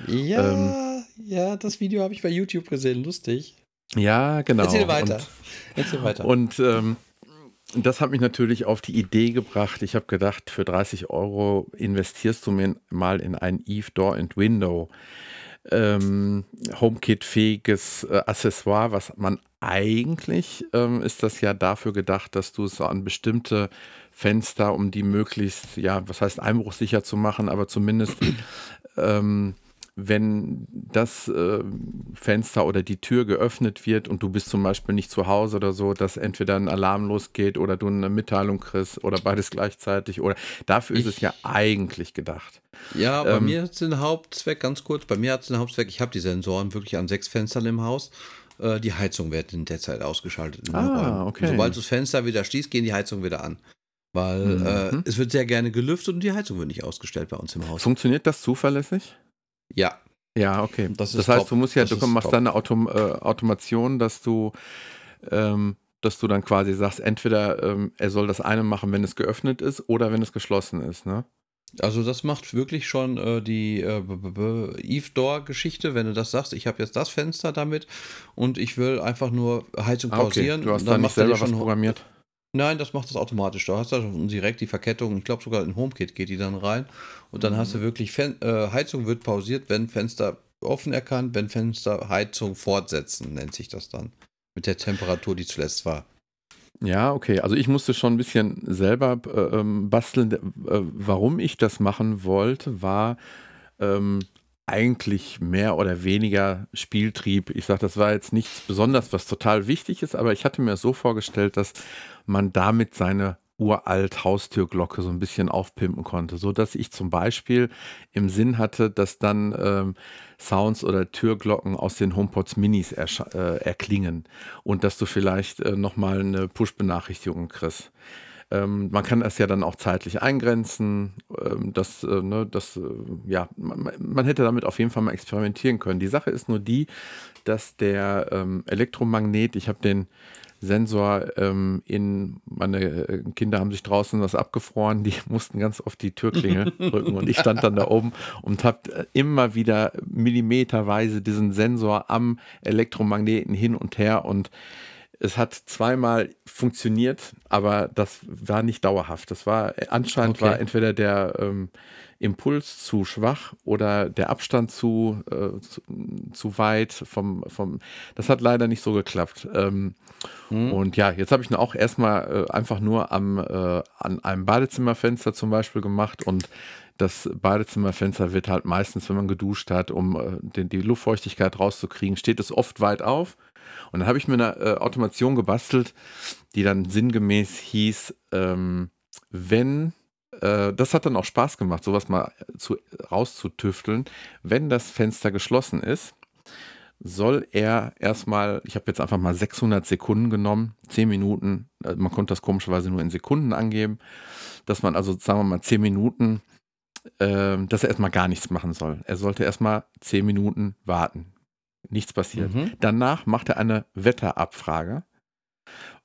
Speaker 1: Ja, ähm, ja, das Video habe ich bei YouTube gesehen, lustig.
Speaker 2: Ja, genau.
Speaker 1: Erzähl weiter.
Speaker 2: Und, Erzähl weiter. Und ähm, das hat mich natürlich auf die Idee gebracht. Ich habe gedacht, für 30 Euro investierst du mir mal in ein Eve Door and Window ähm, HomeKit-fähiges äh, Accessoire, was man eigentlich ähm, ist das ja dafür gedacht, dass du es an bestimmte Fenster, um die möglichst, ja, was heißt einbruchsicher zu machen, aber zumindest ähm, wenn das äh, Fenster oder die Tür geöffnet wird und du bist zum Beispiel nicht zu Hause oder so, dass entweder ein Alarm losgeht oder du eine Mitteilung kriegst oder beides gleichzeitig oder dafür ist ich, es ja eigentlich gedacht.
Speaker 1: Ja, bei ähm, mir hat es den Hauptzweck, ganz kurz, bei mir hat es den Hauptzweck, ich habe die Sensoren wirklich an sechs Fenstern im Haus. Äh, die Heizung wird in der Zeit ausgeschaltet.
Speaker 2: ah, okay.
Speaker 1: Sobald du das Fenster wieder schließt, gehen die Heizungen wieder an. Weil mhm. äh, es wird sehr gerne gelüftet und die Heizung wird nicht ausgestellt bei uns im Haus.
Speaker 2: Funktioniert das zuverlässig?
Speaker 1: Ja.
Speaker 2: Ja, okay. Das, das heißt, top. du musst ja, das du machst dann eine Autom äh, Automation, dass du, ähm, dass du dann quasi sagst, entweder ähm, er soll das eine machen, wenn es geöffnet ist, oder wenn es geschlossen ist, ne?
Speaker 1: Also das macht wirklich schon äh, die äh, Eve Door Geschichte, wenn du das sagst, ich habe jetzt das Fenster damit und ich will einfach nur Heizung pausieren.
Speaker 2: Ah, okay. Du hast dann, dann nicht selber was programmiert.
Speaker 1: Nein, das macht das automatisch. Du hast da schon direkt die Verkettung. Ich glaube sogar in HomeKit geht die dann rein. Und dann mhm. hast du mhm. wirklich Fen äh, Heizung wird pausiert, wenn Fenster offen erkannt, wenn Fenster Heizung fortsetzen, nennt sich das dann. Mit der Temperatur, die zuletzt war.
Speaker 2: Ja, okay. Also ich musste schon ein bisschen selber äh, ähm, basteln. Äh, warum ich das machen wollte, war ähm, eigentlich mehr oder weniger Spieltrieb. Ich sage, das war jetzt nichts Besonderes, was total wichtig ist, aber ich hatte mir so vorgestellt, dass man damit seine uralt Haustürglocke so ein bisschen aufpimpen konnte, so dass ich zum Beispiel im Sinn hatte, dass dann ähm, Sounds oder Türglocken aus den HomePods Minis äh, erklingen und dass du vielleicht äh, nochmal eine Push-Benachrichtigung kriegst. Ähm, man kann das ja dann auch zeitlich eingrenzen. Ähm, das, äh, ne, das, äh, ja, man, man, hätte damit auf jeden Fall mal experimentieren können. Die Sache ist nur die, dass der ähm, Elektromagnet, ich habe den Sensor ähm, in, meine äh, Kinder haben sich draußen was abgefroren, die mussten ganz oft die Türklingel drücken und ich stand dann da oben und habe äh, immer wieder millimeterweise diesen Sensor am Elektromagneten hin und her und es hat zweimal funktioniert, aber das war nicht dauerhaft. Das war anscheinend okay. war entweder der ähm, Impuls zu schwach oder der Abstand zu, äh, zu, zu, weit vom, vom. Das hat leider nicht so geklappt. Ähm, mhm. Und ja, jetzt habe ich ihn auch erstmal äh, einfach nur am, äh, an einem Badezimmerfenster zum Beispiel gemacht und das Badezimmerfenster wird halt meistens, wenn man geduscht hat, um äh, den, die Luftfeuchtigkeit rauszukriegen, steht es oft weit auf. Und dann habe ich mir eine äh, Automation gebastelt, die dann sinngemäß hieß, ähm, wenn, äh, das hat dann auch Spaß gemacht, sowas mal zu, rauszutüfteln, wenn das Fenster geschlossen ist, soll er erstmal, ich habe jetzt einfach mal 600 Sekunden genommen, 10 Minuten, äh, man konnte das komischerweise nur in Sekunden angeben, dass man also, sagen wir mal, 10 Minuten, äh, dass er erstmal gar nichts machen soll. Er sollte erstmal 10 Minuten warten nichts passiert. Mhm. Danach macht er eine Wetterabfrage.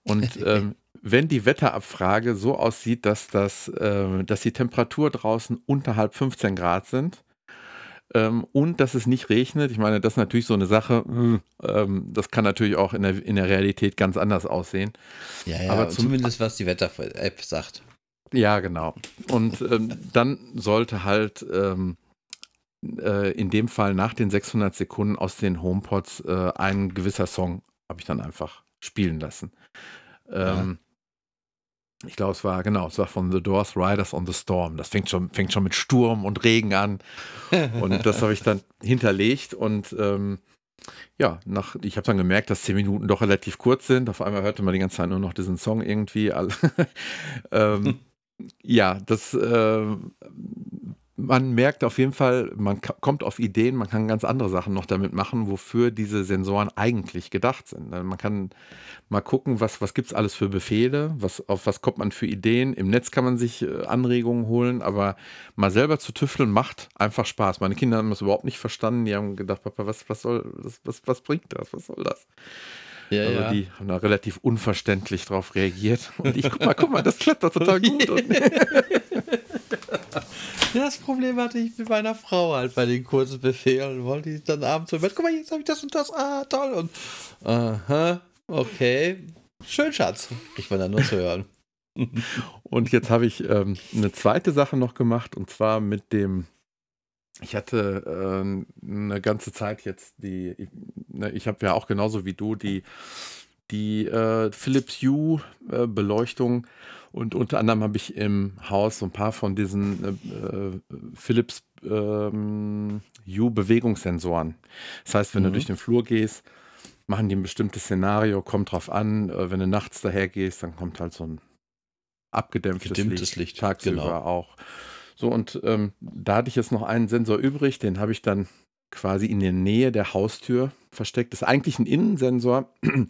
Speaker 2: Und ähm, wenn die Wetterabfrage so aussieht, dass, das, äh, dass die Temperatur draußen unterhalb 15 Grad sind ähm, und dass es nicht regnet, ich meine, das ist natürlich so eine Sache, ähm, das kann natürlich auch in der, in der Realität ganz anders aussehen.
Speaker 1: Ja, ja, aber zumindest was die Wetter-App sagt.
Speaker 2: Ja, genau. Und ähm, dann sollte halt ähm, äh, in dem Fall nach den 600 Sekunden aus den HomePods äh, ein gewisser Song habe ich dann einfach spielen lassen. Ähm, ja. Ich glaube, es war, genau, es war von The Doors Riders on the Storm. Das fängt schon, fängt schon mit Sturm und Regen an. und das habe ich dann hinterlegt und ähm, ja, nach, ich habe dann gemerkt, dass zehn Minuten doch relativ kurz sind. Auf einmal hörte man die ganze Zeit nur noch diesen Song irgendwie. ähm, ja, das äh, man merkt auf jeden Fall, man kommt auf Ideen, man kann ganz andere Sachen noch damit machen, wofür diese Sensoren eigentlich gedacht sind. Man kann mal gucken, was, was gibt es alles für Befehle, was, auf was kommt man für Ideen. Im Netz kann man sich äh, Anregungen holen, aber mal selber zu tüfteln macht einfach Spaß. Meine Kinder haben das überhaupt nicht verstanden. Die haben gedacht, Papa, was, was soll, was, was, was bringt das? Was soll das? Ja, also ja. die haben da relativ unverständlich drauf reagiert. Und ich, guck mal, guck mal, das klappt doch total gut.
Speaker 1: das Problem hatte ich mit meiner Frau halt bei den kurzen Befehlen. Wollte ich dann abends Bett, guck mal, jetzt habe ich das und das, ah, toll. Und, aha, okay, schön, Schatz. Ich war dann nur zu hören.
Speaker 2: und jetzt habe ich ähm, eine zweite Sache noch gemacht und zwar mit dem ich hatte äh, eine ganze Zeit jetzt die, ich, ne, ich habe ja auch genauso wie du die, die äh, Philips Hue äh, Beleuchtung und unter anderem habe ich im Haus so ein paar von diesen äh, äh, Philips ähm, Hue Bewegungssensoren. Das heißt, wenn mhm. du durch den Flur gehst, machen die ein bestimmtes Szenario, kommt drauf an, äh, wenn du nachts daher gehst, dann kommt halt so ein abgedämpftes Licht, Licht, tagsüber genau. auch. So, und ähm, da hatte ich jetzt noch einen Sensor übrig, den habe ich dann quasi in der Nähe der Haustür versteckt. Das ist eigentlich ein Innensensor, ähm,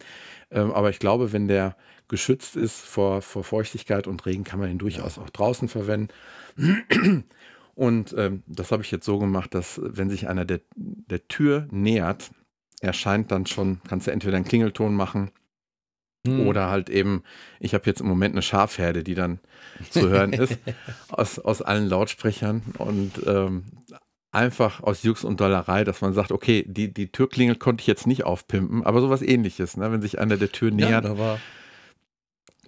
Speaker 2: aber ich glaube, wenn der geschützt ist vor, vor Feuchtigkeit und Regen, kann man ihn durchaus auch draußen verwenden. Und ähm, das habe ich jetzt so gemacht, dass wenn sich einer der, der Tür nähert, erscheint dann schon, kannst du entweder einen Klingelton machen hm. Oder halt eben, ich habe jetzt im Moment eine Schafherde, die dann zu hören ist, aus, aus allen Lautsprechern und ähm, einfach aus Jux und Dollerei, dass man sagt, okay, die, die Türklingel konnte ich jetzt nicht aufpimpen, aber sowas ähnliches, ne? wenn sich einer der Tür nähert. Ja,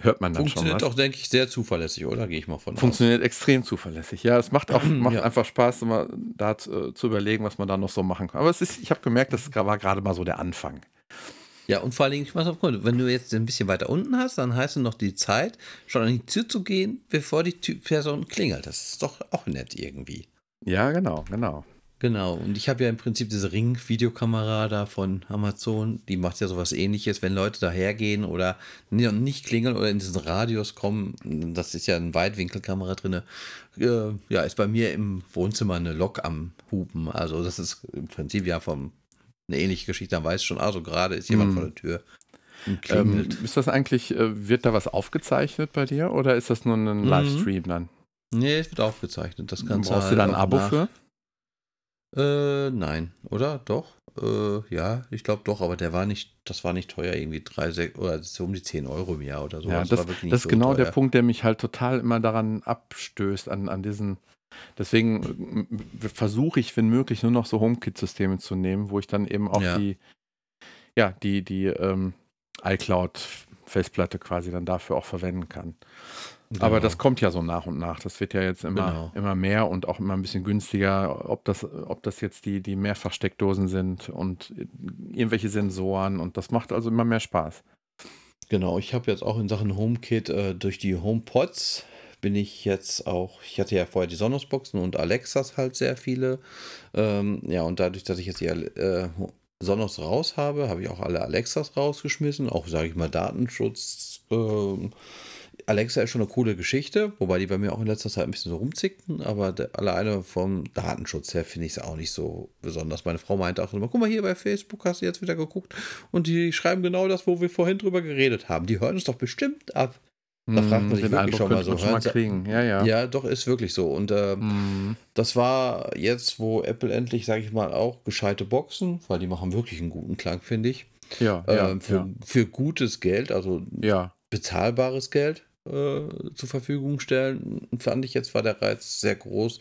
Speaker 2: hört man dann
Speaker 1: Funktioniert schon. Funktioniert auch, denke ich, sehr zuverlässig, oder? Gehe ich mal von
Speaker 2: Funktioniert aus. extrem zuverlässig. Ja, es macht auch macht ja. einfach Spaß, immer da zu, zu, überlegen, was man da noch so machen kann. Aber es ist, ich habe gemerkt, das war gerade mal so der Anfang.
Speaker 1: Ja, und vor allen Dingen, ich mach's auf Grund. Wenn du jetzt ein bisschen weiter unten hast, dann heißt es noch die Zeit, schon an die Tür zu gehen, bevor die Person klingelt. Das ist doch auch nett irgendwie.
Speaker 2: Ja, genau, genau.
Speaker 1: Genau, und ich habe ja im Prinzip diese Ring-Videokamera da von Amazon, die macht ja sowas ähnliches, wenn Leute dahergehen oder nicht klingeln oder in diesen Radius kommen, das ist ja eine Weitwinkelkamera drin, äh, ja, ist bei mir im Wohnzimmer eine Lok am Hupen. Also das ist im Prinzip ja vom eine ähnliche Geschichte, dann weiß schon, also gerade ist jemand mm. vor der Tür.
Speaker 2: Ähm, ist das eigentlich, äh, wird da was aufgezeichnet bei dir oder ist das nur ein mhm. Livestream dann?
Speaker 1: Nee, es wird aufgezeichnet. Das Ganze
Speaker 2: Brauchst halt du da ein Abo nach... für?
Speaker 1: Äh, nein, oder? Doch? Äh, ja, ich glaube doch, aber der war nicht, das war nicht teuer, irgendwie drei, sechs, oder so um die 10 Euro im Jahr oder so.
Speaker 2: Ja, das, das, das ist so genau teuer. der Punkt, der mich halt total immer daran abstößt, an, an diesen Deswegen äh, versuche ich, wenn möglich, nur noch so HomeKit-Systeme zu nehmen, wo ich dann eben auch ja. die, ja, die, die ähm, iCloud-Festplatte quasi dann dafür auch verwenden kann. Genau. Aber das kommt ja so nach und nach. Das wird ja jetzt immer, genau. immer mehr und auch immer ein bisschen günstiger. Ob das, ob das jetzt die, die Mehrfachsteckdosen sind und irgendwelche Sensoren und das macht also immer mehr Spaß.
Speaker 1: Genau, ich habe jetzt auch in Sachen HomeKit äh, durch die HomePods bin ich jetzt auch, ich hatte ja vorher die Sonos-Boxen und Alexas halt sehr viele. Ähm, ja, und dadurch, dass ich jetzt die äh, Sonos raus habe, habe ich auch alle Alexas rausgeschmissen, auch sage ich mal Datenschutz. Ähm, Alexa ist schon eine coole Geschichte, wobei die bei mir auch in letzter Zeit ein bisschen so rumzickten, aber der, alleine vom Datenschutz her finde ich es auch nicht so besonders. Meine Frau meinte auch immer, guck mal hier bei Facebook hast du jetzt wieder geguckt und die schreiben genau das, wo wir vorhin drüber geredet haben. Die hören es doch bestimmt ab. Da fragt man sich wirklich schon mal so. Schon mal kriegen. Ja, ja. ja, doch, ist wirklich so. Und äh, mm. das war jetzt, wo Apple endlich, sage ich mal, auch gescheite Boxen, weil die machen wirklich einen guten Klang, finde ich.
Speaker 2: Ja,
Speaker 1: äh,
Speaker 2: ja,
Speaker 1: für,
Speaker 2: ja.
Speaker 1: für gutes Geld, also
Speaker 2: ja.
Speaker 1: bezahlbares Geld äh, zur Verfügung stellen, fand ich jetzt war der Reiz sehr groß,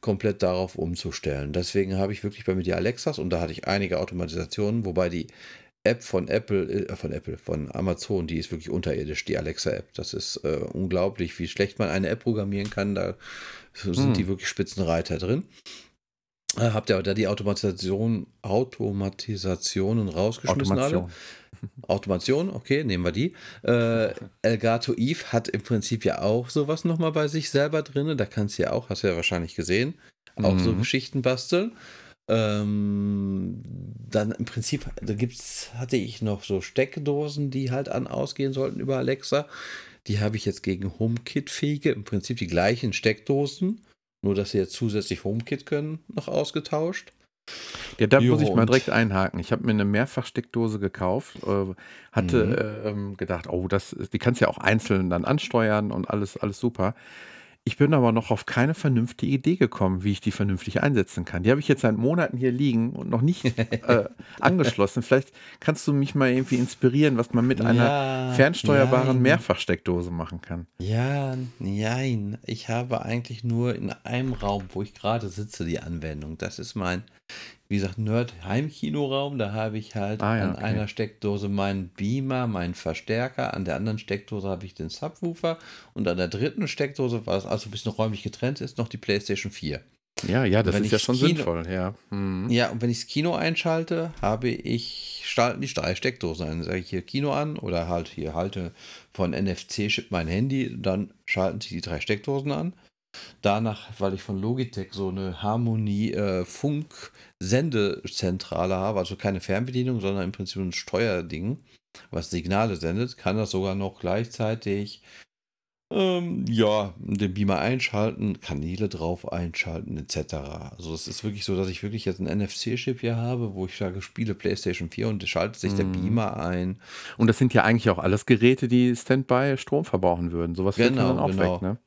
Speaker 1: komplett darauf umzustellen. Deswegen habe ich wirklich bei mir die Alexas und da hatte ich einige Automatisationen, wobei die App von Apple, äh, von Apple, von Amazon, die ist wirklich unterirdisch, die Alexa-App. Das ist äh, unglaublich, wie schlecht man eine App programmieren kann. Da sind hm. die wirklich Spitzenreiter drin. Äh, habt ihr da die Automatisation, Automatisationen rausgeschmissen Automation. alle? Automation, okay, nehmen wir die. Äh, Elgato Eve hat im Prinzip ja auch sowas nochmal bei sich selber drin. Da kannst du ja auch, hast du ja wahrscheinlich gesehen, auch mhm. so Geschichten basteln. Ähm, dann im Prinzip, da gibt's, hatte ich noch so Steckdosen, die halt an ausgehen sollten über Alexa. Die habe ich jetzt gegen HomeKit-fähige, im Prinzip die gleichen Steckdosen, nur dass sie jetzt zusätzlich HomeKit können, noch ausgetauscht.
Speaker 2: Ja, da muss ich mal direkt einhaken. Ich habe mir eine Mehrfachsteckdose gekauft, äh, hatte äh, gedacht, oh, das, die kannst du ja auch einzeln dann ansteuern und alles, alles super. Ich bin aber noch auf keine vernünftige Idee gekommen, wie ich die vernünftig einsetzen kann. Die habe ich jetzt seit Monaten hier liegen und noch nicht äh, angeschlossen. Vielleicht kannst du mich mal irgendwie inspirieren, was man mit einer
Speaker 1: Ja,
Speaker 2: fernsteuerbaren
Speaker 1: nein.
Speaker 2: Mehrfachsteckdose machen kann.
Speaker 1: Ja, nein. Ich habe eigentlich nur in einem Raum, wo ich gerade sitze, die Anwendung. Das ist mein, wie gesagt, Nerd-Heimkinoraum. Da habe ich halt
Speaker 2: Ah ja,
Speaker 1: an
Speaker 2: okay.
Speaker 1: einer Steckdose meinen Beamer, meinen Verstärker, an der anderen Steckdose habe ich den Subwoofer und an der dritten Steckdose, was also ein bisschen räumlich getrennt ist, noch die PlayStation 4.
Speaker 2: Ja, ja, das ist ja schon
Speaker 1: Kino-
Speaker 2: sinnvoll, ja. Mhm.
Speaker 1: Ja, und wenn ich das Kino einschalte, habe ich, schalten die drei Steckdosen ein. Sage ich hier Kino an oder halt hier halte von NFC-Chip mein Handy, dann schalten sich die drei Steckdosen an. Danach, weil ich von Logitech so eine Harmonie äh, habe, also keine Fernbedienung, sondern im Prinzip ein Steuerding, was Signale sendet, kann das sogar noch gleichzeitig ähm, ja, den Beamer einschalten, Kanäle drauf einschalten, etc. Also es ist wirklich so, dass ich wirklich jetzt einen NFC-Chip hier habe, wo ich sage, spiele PlayStation 4 und schaltet sich der
Speaker 2: Mhm.
Speaker 1: Beamer ein.
Speaker 2: Und das sind ja eigentlich auch alles Geräte, die Standby Strom verbrauchen würden. Sowas fällt
Speaker 1: Genau,
Speaker 2: dann auch
Speaker 1: genau.
Speaker 2: weg, ne?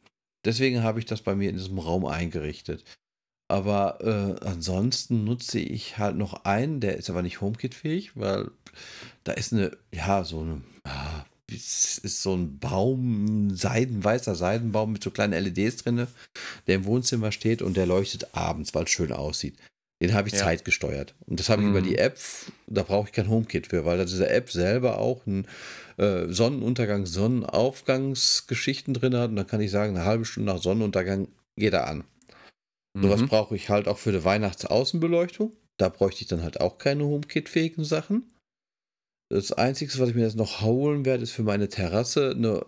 Speaker 1: Deswegen habe ich das bei mir in diesem Raum eingerichtet. Aber äh, ansonsten nutze ich halt noch einen, der ist aber nicht HomeKit-fähig, weil da ist eine, ja, so eine, ah, ist so ein Baum, Seiden, weißer Seidenbaum mit so kleinen LEDs drin, der im Wohnzimmer steht und der leuchtet abends, weil es schön aussieht. Den habe ich
Speaker 2: Ja.
Speaker 1: zeitgesteuert. Und das habe ich
Speaker 2: Mhm.
Speaker 1: über die App, da brauche ich kein HomeKit für, weil da diese App selber auch ein äh, Sonnenuntergang, Sonnenaufgangsgeschichten drin hat. Und dann kann ich sagen, eine halbe Stunde nach Sonnenuntergang geht er an. Sowas
Speaker 2: Mhm.
Speaker 1: brauche ich halt auch für die Weihnachtsaußenbeleuchtung. Da bräuchte ich dann halt auch keine HomeKit-fähigen Sachen. Das Einzige, was ich mir jetzt noch holen werde, ist für meine Terrasse eine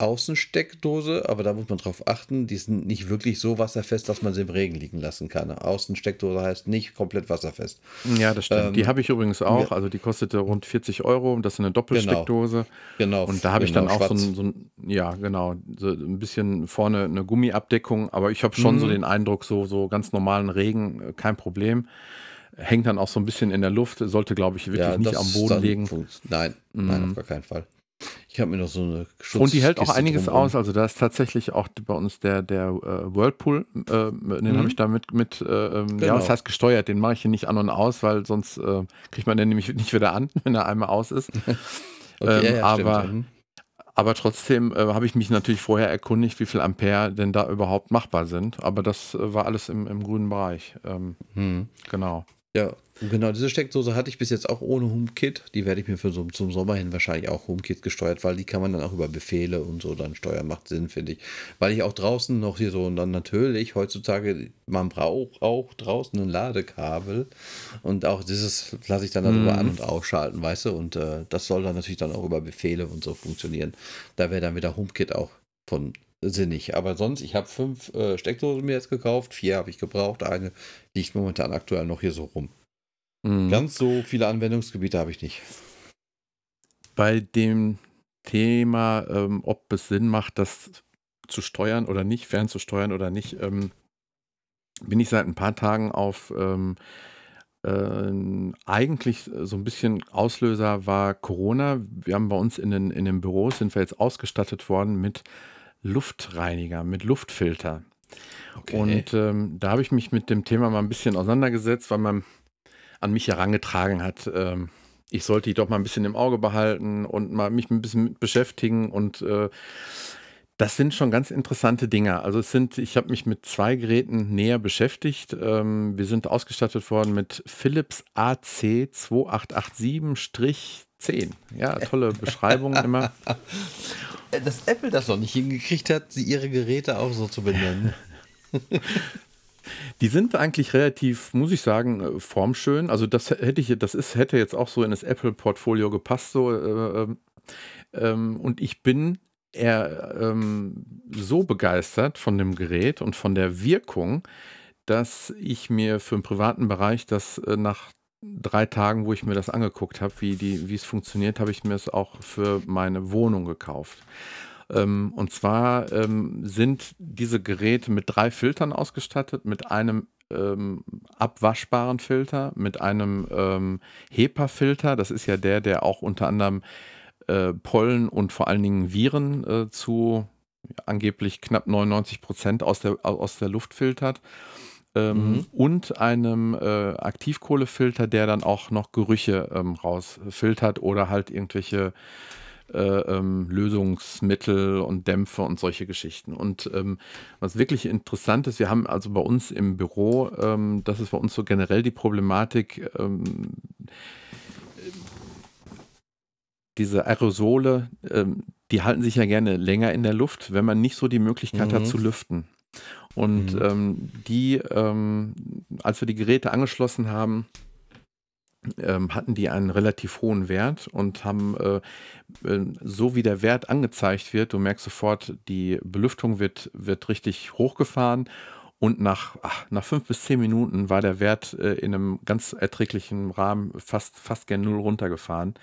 Speaker 1: Außensteckdose, aber da muss man drauf achten, die sind nicht wirklich so wasserfest, dass man sie im Regen liegen lassen kann. Außensteckdose heißt nicht komplett wasserfest.
Speaker 2: Ja, das stimmt.
Speaker 1: Ähm,
Speaker 2: die habe ich übrigens auch.
Speaker 1: ja.
Speaker 2: Also die kostete rund 40 Euro. Das ist eine Doppelsteckdose.
Speaker 1: Genau.
Speaker 2: Und da habe ich
Speaker 1: genau,
Speaker 2: dann auch so ein, so ein, ja, genau, so ein bisschen vorne eine Gummiabdeckung. Aber ich habe schon so
Speaker 1: Mhm.
Speaker 2: den Eindruck, so, so ganz normalen Regen, äh, kein Problem. Hängt dann auch so ein bisschen in der Luft. Sollte, glaube ich, wirklich nicht
Speaker 1: das
Speaker 2: am Boden liegen.
Speaker 1: Nein, nein,
Speaker 2: Mhm.
Speaker 1: auf gar keinen Fall. Ich habe mir noch so eine Schutz
Speaker 2: Und die hält auch
Speaker 1: Kiste
Speaker 2: einiges
Speaker 1: drumrum.
Speaker 2: aus. Also da ist tatsächlich auch bei uns der, der äh, Whirlpool, äh, den
Speaker 1: Mhm.
Speaker 2: habe ich da mit, mit äh, ähm, ja,
Speaker 1: Genau.
Speaker 2: was heißt gesteuert, den mache ich hier nicht an und aus, weil sonst äh, kriegt man den nämlich nicht wieder an, wenn er einmal aus ist.
Speaker 1: Okay,
Speaker 2: ähm,
Speaker 1: ja, ja,
Speaker 2: aber-
Speaker 1: stimmt. Mhm.
Speaker 2: Aber trotzdem äh, habe ich mich natürlich vorher erkundigt, wie viel Ampere denn da überhaupt machbar sind. Aber das äh, war alles im, im grünen Bereich. Ähm,
Speaker 1: Mhm.
Speaker 2: genau.
Speaker 1: Ja, genau, diese Steckdose hatte ich bis jetzt auch ohne HomeKit. Die werde ich mir für so, zum Sommer hin wahrscheinlich auch HomeKit gesteuert, weil die kann man dann auch über Befehle und so dann steuern. Macht Sinn, finde ich. Weil ich auch draußen noch hier so, und dann natürlich heutzutage, man braucht auch draußen ein Ladekabel. Und auch dieses lasse ich dann darüber
Speaker 2: Mhm.
Speaker 1: an- und ausschalten, weißt du? Und äh, das soll dann natürlich dann auch über Befehle und so funktionieren. Da wäre dann wieder HomeKit auch von sinnig. Aber sonst, ich habe fünf äh, Steckdosen mir jetzt gekauft, vier habe ich gebraucht, eine liegt momentan aktuell noch hier so rum.
Speaker 2: Mhm.
Speaker 1: Ganz so viele Anwendungsgebiete habe ich nicht.
Speaker 2: Bei dem Thema, ähm, ob es Sinn macht, das zu steuern oder nicht, fernzusteuern oder nicht, ähm, bin ich seit ein paar Tagen auf ähm, ähm, eigentlich so ein bisschen Auslöser war Corona. Wir haben bei uns in den, in den Büros sind wir jetzt ausgestattet worden mit Luftreiniger, mit Luftfilter. Und ähm, da habe ich mich mit dem Thema mal ein bisschen auseinandergesetzt, weil man an mich herangetragen hat, ähm, ich sollte die doch mal ein bisschen im Auge behalten und mal mich ein bisschen mit beschäftigen. Und äh, das sind schon ganz interessante Dinge. Also es sind, ich habe mich mit zwei Geräten näher beschäftigt. Ähm, wir sind ausgestattet worden mit Philips AC 2887-10. Ja, tolle Beschreibung immer.
Speaker 1: Dass Apple das noch nicht hingekriegt hat, sie ihre Geräte auch so zu benennen.
Speaker 2: Die sind eigentlich relativ, muss ich sagen, äh, formschön. Also das hätte ich, das ist, hätte jetzt auch so in das Apple-Portfolio gepasst. So, äh, ähm, ähm, und ich bin eher ähm, so begeistert von dem Gerät und von der Wirkung, dass ich mir für den privaten Bereich das äh, nach drei Tagen, wo ich mir das angeguckt habe, wie, die, wie es funktioniert, habe ich mir es auch für meine Wohnung gekauft. Ähm, und zwar ähm, sind diese Geräte mit drei Filtern ausgestattet, mit einem ähm, abwaschbaren Filter, mit einem ähm, HEPA-Filter, das ist ja der, der auch unter anderem äh, Pollen und vor allen Dingen Viren äh, zu angeblich knapp 99 Prozent aus der, aus der Luft filtert. Ähm, mhm. Und einem äh, Aktivkohlefilter, der dann auch noch Gerüche ähm, rausfiltert oder halt irgendwelche äh, ähm, Lösungsmittel und Dämpfe und solche Geschichten. Und ähm, was wirklich interessant ist, wir haben also bei uns im Büro, ähm, das ist bei uns so generell die Problematik, ähm, diese Aerosole, ähm, die halten sich ja gerne länger in der Luft, wenn man nicht so die Möglichkeit mhm. hat zu lüften. Und mhm. ähm, die, ähm, als wir die Geräte angeschlossen haben, ähm, hatten die einen relativ hohen Wert und haben, äh, äh, so wie der Wert angezeigt wird, du merkst sofort, die Belüftung wird, wird richtig hochgefahren und nach, ach, nach fünf bis zehn Minuten war der Wert äh, in einem ganz erträglichen Rahmen fast, fast gern null runtergefahren.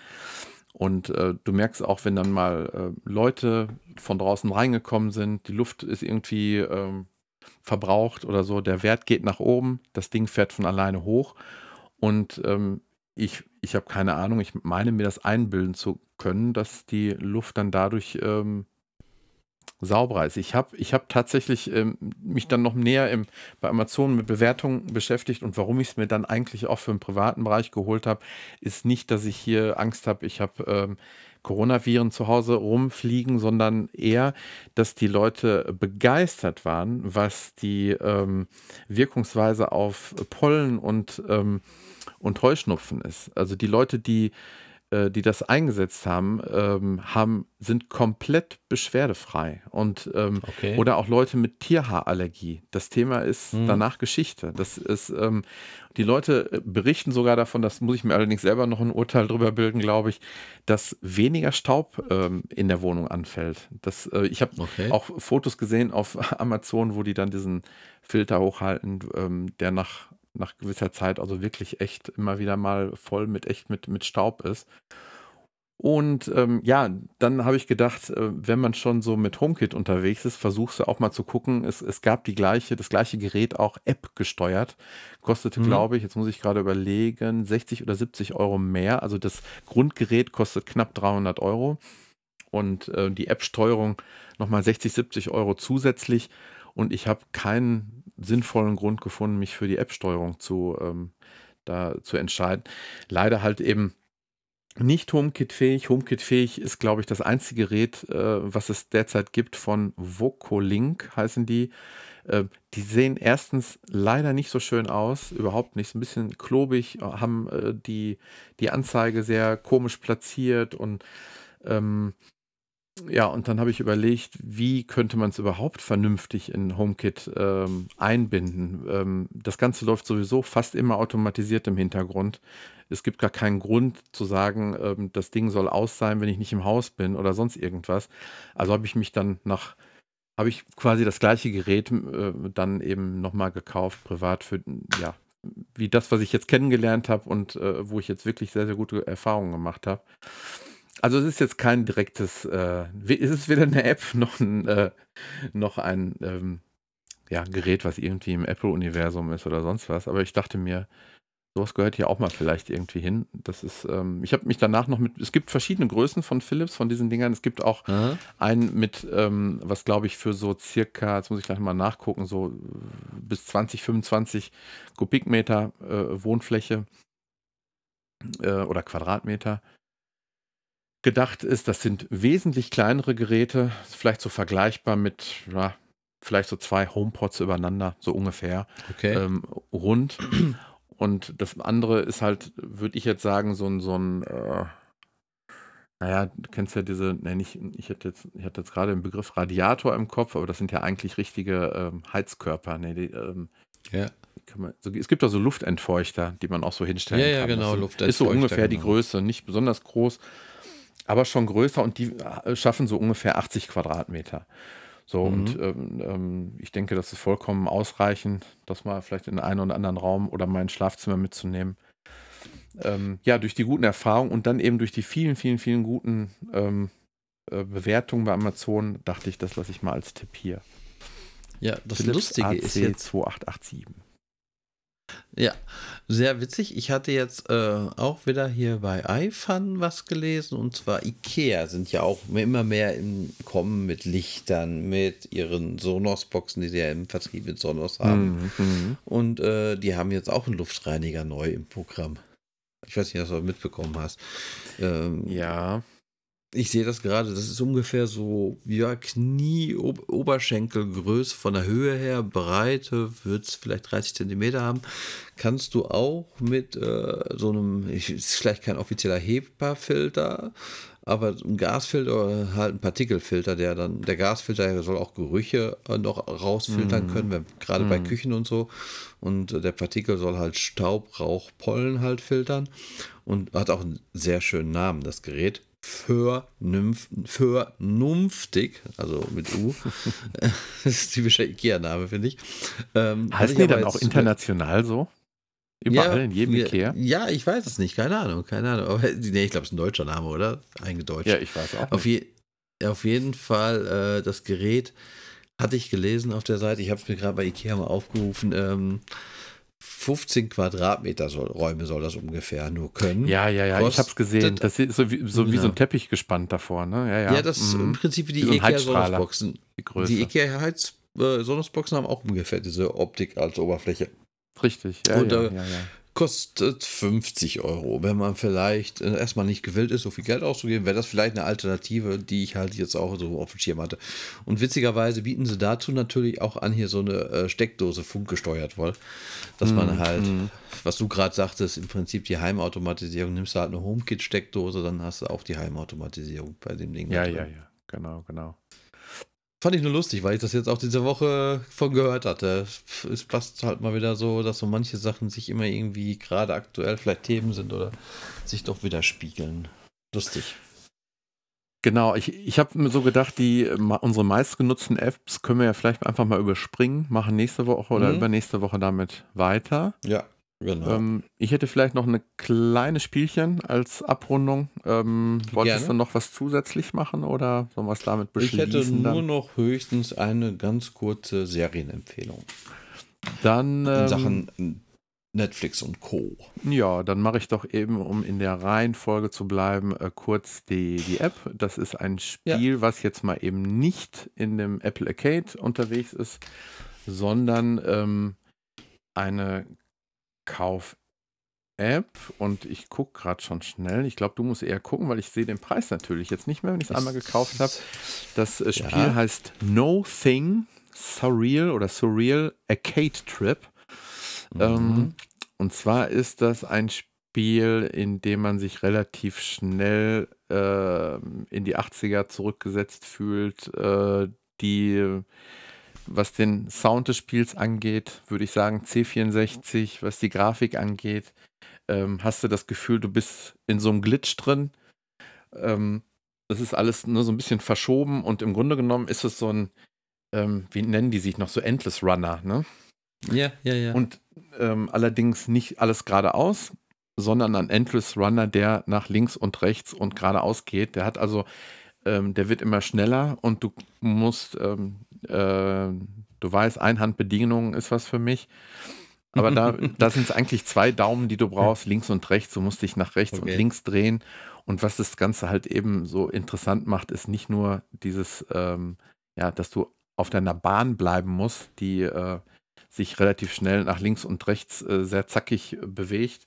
Speaker 2: Und äh, du merkst auch, wenn dann mal äh, Leute von draußen reingekommen sind, die Luft ist irgendwie ähm, verbraucht oder so, der Wert geht nach oben, das Ding fährt von alleine hoch. Und ähm, ich, ich habe keine Ahnung, ich meine mir das einbilden zu können, dass die Luft dann dadurch ähm, sauberer ist. Ich habe ich hab tatsächlich ähm, mich dann noch näher im, bei Amazon mit Bewertungen beschäftigt und warum ich es mir dann eigentlich auch für den privaten Bereich geholt habe, ist nicht, dass ich hier Angst habe, ich habe ähm, Coronaviren zu Hause rumfliegen, sondern eher, dass die Leute begeistert waren, was die ähm, Wirkungsweise auf Pollen und, ähm, und Heuschnupfen ist. Also die Leute, die äh, die das eingesetzt haben, ähm, haben, sind komplett beschwerdefrei. Und ähm, okay. oder auch Leute mit Tierhaarallergie. Das Thema ist hm. danach Geschichte. Das ist, ähm, die Leute äh, berichten sogar davon, das muss ich mir allerdings selber noch ein Urteil drüber bilden, glaube ich, dass weniger Staub ähm, in der Wohnung anfällt. Das, äh, ich habe okay. auch Fotos gesehen auf Amazon, wo die dann diesen Filter hochhalten, ähm, der nach nach gewisser Zeit also wirklich echt immer wieder mal voll mit echt mit, mit Staub ist. Und ähm, ja, dann habe ich gedacht, äh, wenn man schon so mit HomeKit unterwegs ist, versuchst du auch mal zu gucken. Es, es gab die gleiche, das gleiche Gerät auch App gesteuert. Kostete, mhm. glaube ich, jetzt muss ich gerade überlegen, 60 oder 70 Euro mehr. Also das Grundgerät kostet knapp 300 Euro. Und äh, die App-Steuerung nochmal 60, 70 Euro zusätzlich. Und ich habe keinen sinnvollen Grund gefunden, mich für die App-Steuerung zu, ähm, da zu entscheiden. Leider halt eben nicht HomeKit-fähig. HomeKit-fähig ist, glaube ich, das einzige Gerät, äh, was es derzeit gibt von Vocolink, heißen die. Äh, die sehen erstens leider nicht so schön aus, überhaupt nicht. Ein bisschen klobig, haben äh, die, die Anzeige sehr komisch platziert und ähm, ja, und dann habe ich überlegt, wie könnte man es überhaupt vernünftig in HomeKit ähm, einbinden. Ähm, das Ganze läuft sowieso fast immer automatisiert im Hintergrund. Es gibt gar keinen Grund zu sagen, ähm, das Ding soll aus sein, wenn ich nicht im Haus bin oder sonst irgendwas. Also habe ich mich dann nach, habe ich quasi das gleiche Gerät äh, dann eben nochmal gekauft, privat für, ja, wie das, was ich jetzt kennengelernt habe und äh, wo ich jetzt wirklich sehr, sehr gute Erfahrungen gemacht habe. Also es ist jetzt kein direktes, äh, es ist weder eine App noch ein, äh, noch ein ähm, ja, Gerät, was irgendwie im Apple-Universum ist oder sonst was. Aber ich dachte mir, sowas gehört hier auch mal vielleicht irgendwie hin. Das ist, ähm, ich habe mich danach noch mit, es gibt verschiedene Größen von Philips, von diesen Dingern. Es gibt auch mhm. einen mit, ähm, was glaube ich für so circa, jetzt muss ich gleich mal nachgucken, so bis 20, 25 Kubikmeter äh, Wohnfläche äh, oder Quadratmeter gedacht ist. Das sind wesentlich kleinere Geräte, vielleicht so vergleichbar mit, ja, vielleicht so zwei HomePods übereinander, so ungefähr.
Speaker 1: Okay.
Speaker 2: Ähm, rund. Und das andere ist halt, würde ich jetzt sagen, so ein, so ein, äh, naja, du kennst ja diese, ne, nicht, ich hätte jetzt, ich hatte jetzt gerade den Begriff Radiator im Kopf, aber das sind ja eigentlich richtige ähm, Heizkörper. Ne, die, ähm,
Speaker 1: ja.
Speaker 2: Man, so, es gibt da so Luftentfeuchter, die man auch so hinstellen
Speaker 1: ja,
Speaker 2: kann.
Speaker 1: Ja, genau,
Speaker 2: Luftentfeuchter. Ist so ungefähr genau. die Größe, nicht besonders groß aber schon größer und die äh, schaffen so ungefähr 80 Quadratmeter. So, mhm. und ähm, ähm, ich denke, das ist vollkommen ausreichend, das mal vielleicht in einen oder anderen Raum oder mein Schlafzimmer mitzunehmen. Ähm, ja, durch die guten Erfahrungen und dann eben durch die vielen, vielen, vielen guten ähm, äh, Bewertungen bei Amazon dachte ich, das lasse ich mal als Tipp hier.
Speaker 1: Ja, das Philips Lustige AC ist jetzt
Speaker 2: 2887.
Speaker 1: Ja, sehr witzig. Ich hatte jetzt äh, auch wieder hier bei iFun was gelesen und zwar IKEA sind ja auch immer mehr im Kommen mit Lichtern, mit ihren Sonos-Boxen, die sie ja im Vertrieb mit Sonos haben. Mhm. Und äh, die haben jetzt auch einen Luftreiniger neu im Programm. Ich weiß nicht, ob du das mitbekommen hast.
Speaker 2: Ähm, ja.
Speaker 1: Ich sehe das gerade, das ist ungefähr so, ja, Knie, Oberschenkelgröße von der Höhe her, Breite wird es vielleicht 30 Zentimeter haben. Kannst du auch mit äh, so einem, ich, ist vielleicht kein offizieller Heberfilter, aber ein Gasfilter oder halt ein Partikelfilter, der dann, der Gasfilter soll auch Gerüche noch rausfiltern mm. können, gerade mm. bei mhm. Küchen und so. Und der Partikel soll halt Staub, Rauch, Pollen halt filtern und hat auch einen sehr schönen Namen, das Gerät vernünftig, also mit U. das ist typischer IKEA-Name, finde ich.
Speaker 2: Ähm, heißt die dann auch international so?
Speaker 1: Überall, ja, in jedem Ikea? Ja, ich weiß es nicht, keine Ahnung, keine Ahnung. Aber, nee, ich glaube, es ist ein deutscher Name, oder? Eingedeutscht.
Speaker 2: Ja, ich weiß auch.
Speaker 1: Auf, je, auf jeden Fall, äh, das Gerät hatte ich gelesen auf der Seite. Ich habe es mir gerade bei Ikea mal aufgerufen. Ähm, 15 Quadratmeter soll, Räume soll das ungefähr nur können.
Speaker 2: Ja, ja, ja, Kostet, ich habe es gesehen. Das ist so wie so, wie ja. so ein Teppich gespannt davor, ne? Ja, ja.
Speaker 1: ja das ist mhm. im Prinzip wie die wie IKEA Sonosboxen. Die, die IKEA Heiz äh, haben auch ungefähr diese Optik als Oberfläche.
Speaker 2: Richtig,
Speaker 1: ja, Und, ja, äh, ja, ja kostet 50 Euro. Wenn man vielleicht äh, erstmal nicht gewillt ist, so viel Geld auszugeben, wäre das vielleicht eine Alternative, die ich halt jetzt auch so auf dem Schirm hatte. Und witzigerweise bieten sie dazu natürlich auch an, hier so eine äh, Steckdose funkgesteuert wohl. Dass mm, man halt, mm. was du gerade sagtest, im Prinzip die Heimautomatisierung, nimmst du halt eine HomeKit-Steckdose, dann hast du auch die Heimautomatisierung bei dem Ding.
Speaker 2: Ja, ja, ja, genau, genau.
Speaker 1: Fand ich nur lustig, weil ich das jetzt auch diese Woche von gehört hatte. Es passt halt mal wieder so, dass so manche Sachen sich immer irgendwie gerade aktuell vielleicht Themen sind oder sich doch widerspiegeln. Lustig.
Speaker 2: Genau, ich, ich habe mir so gedacht, die unsere meistgenutzten Apps können wir ja vielleicht einfach mal überspringen, machen nächste Woche oder mhm. übernächste Woche damit weiter.
Speaker 1: Ja.
Speaker 2: Genau. Ähm, ich hätte vielleicht noch eine kleine Spielchen als Abrundung. Ähm, wolltest Gerne. du noch was zusätzlich machen oder sollen wir es damit
Speaker 1: beschließen? Ich hätte nur dann? noch höchstens eine ganz kurze Serienempfehlung.
Speaker 2: Dann
Speaker 1: ähm, in Sachen Netflix und Co.
Speaker 2: Ja, dann mache ich doch eben, um in der Reihenfolge zu bleiben, äh, kurz die, die App. Das ist ein Spiel, ja. was jetzt mal eben nicht in dem Apple Arcade unterwegs ist, sondern ähm, eine Kauf-App und ich gucke gerade schon schnell. Ich glaube, du musst eher gucken, weil ich sehe den Preis natürlich jetzt nicht mehr, wenn ich es einmal gekauft habe. Das äh, Spiel ja. heißt No Thing Surreal oder Surreal Arcade Trip. Mhm. Ähm, und zwar ist das ein Spiel, in dem man sich relativ schnell äh, in die 80er zurückgesetzt fühlt, äh, die was den Sound des Spiels angeht, würde ich sagen C64. Was die Grafik angeht, ähm, hast du das Gefühl, du bist in so einem Glitch drin. Ähm, das ist alles nur so ein bisschen verschoben und im Grunde genommen ist es so ein, ähm, wie nennen die sich noch, so Endless Runner, ne?
Speaker 1: Ja, ja, ja.
Speaker 2: Und ähm, allerdings nicht alles geradeaus, sondern ein Endless Runner, der nach links und rechts und geradeaus geht. Der hat also, ähm, der wird immer schneller und du musst ähm, äh, du weißt, Einhandbedienung ist was für mich. Aber da, da sind es eigentlich zwei Daumen, die du brauchst, links und rechts. Du musst dich nach rechts okay. und links drehen. Und was das Ganze halt eben so interessant macht, ist nicht nur dieses, ähm, ja, dass du auf deiner Bahn bleiben musst, die äh, sich relativ schnell nach links und rechts äh, sehr zackig bewegt,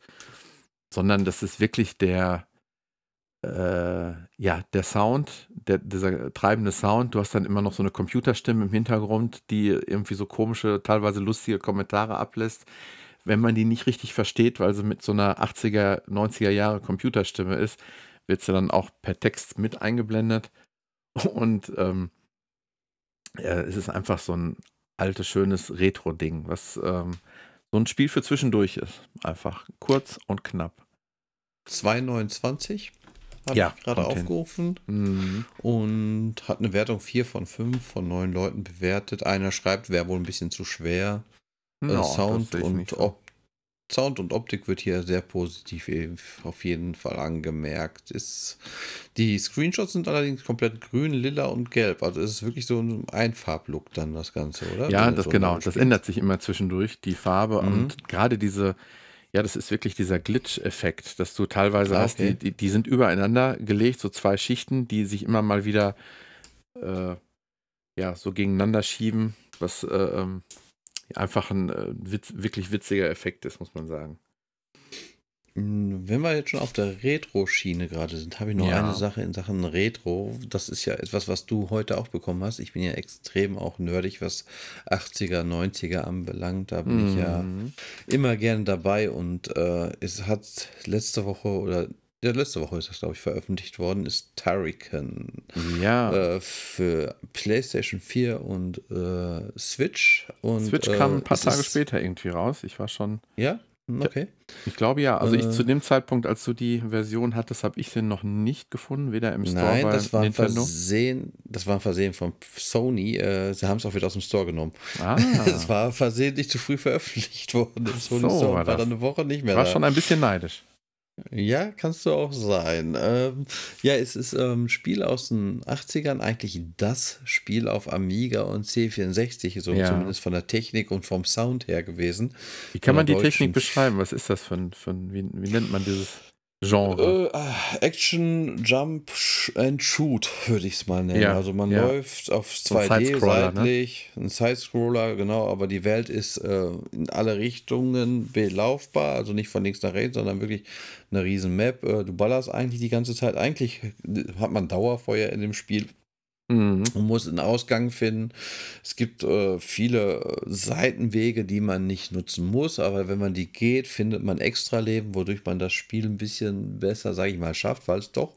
Speaker 2: sondern das ist wirklich der, äh, ja, der Sound, der, dieser treibende Sound, du hast dann immer noch so eine Computerstimme im Hintergrund, die irgendwie so komische, teilweise lustige Kommentare ablässt. Wenn man die nicht richtig versteht, weil sie mit so einer 80er, 90er Jahre Computerstimme ist, wird sie dann auch per Text mit eingeblendet. Und ähm, ja, es ist einfach so ein altes, schönes Retro-Ding, was ähm, so ein Spiel für zwischendurch ist. Einfach kurz und knapp.
Speaker 1: 2,29? Habe ja, ich gerade aufgerufen. Mhm. Und hat eine Wertung 4 von 5 von 9 Leuten bewertet. Einer schreibt, wäre wohl ein bisschen zu schwer. No, äh, Sound und Sound und Optik wird hier sehr positiv auf jeden Fall angemerkt. Ist, die Screenshots sind allerdings komplett grün, lila und gelb. Also es ist wirklich so ein Einfarblook dann das Ganze, oder?
Speaker 2: Ja, das so genau. Das ändert sich immer zwischendurch, die Farbe. Mhm. Und gerade diese, ja, das ist wirklich dieser Glitch-Effekt, dass du teilweise ah, hast, die, die, die, sind übereinander gelegt, so zwei Schichten, die sich immer mal wieder äh, ja, so gegeneinander schieben, was äh, ähm, einfach ein äh, witz, wirklich witziger Effekt ist, muss man sagen.
Speaker 1: Hm, wenn wir jetzt schon auf der Retro-Schiene gerade sind, habe ich noch ja. eine Sache in Sachen Retro. Das ist ja etwas, was du heute auch bekommen hast. Ich bin ja extrem auch nerdig, was 80er, 90er anbelangt. Da bin mm. ich ja mhm. immer gerne dabei und äh, es hat letzte Woche oder ja, letzte Woche ist das, glaube ich, veröffentlicht worden, ist Tarikan.
Speaker 2: Ja.
Speaker 1: Äh, für PlayStation 4 und äh, Switch. Und,
Speaker 2: Switch kam ein paar Tage später irgendwie raus. Ich war schon.
Speaker 1: Ja? Okay.
Speaker 2: Ich glaube ja. Also ich äh. zu dem Zeitpunkt, als du die Version hattest, habe ich sie noch nicht gefunden, weder im Store
Speaker 1: Nein, das war Nintendo. Versehen, das war ein Versehen von Sony. Äh, sie haben es auch wieder aus dem Store genommen. Ah. es war versehentlich zu früh veröffentlicht worden. Im Sony so Store war, war dann eine Woche nicht mehr.
Speaker 2: War da. schon ein bisschen neidisch.
Speaker 1: Ja, kannst du auch sein. Ähm, ja, es ist ein ähm, Spiel aus den 80ern, eigentlich das Spiel auf Amiga und C64, so ja. zumindest von der Technik und vom Sound her gewesen.
Speaker 2: Wie kann man die Technik beschreiben? Was ist das für ein, für ein wie, wie nennt man dieses? Genre.
Speaker 1: Äh, Action, Jump and Shoot, würde ich es mal nennen. Ja, also man ja. läuft auf 2D so ein seitlich, ne? ein Sidescroller, genau, aber die Welt ist äh, in alle Richtungen belaufbar, also nicht von links nach rechts, sondern wirklich eine riesen Map. Äh, du ballerst eigentlich die ganze Zeit. Eigentlich hat man Dauerfeuer in dem Spiel, Mhm. Man muss einen Ausgang finden. Es gibt äh, viele Seitenwege, die man nicht nutzen muss, aber wenn man die geht, findet man extra Leben, wodurch man das Spiel ein bisschen besser, sage ich mal, schafft, weil es doch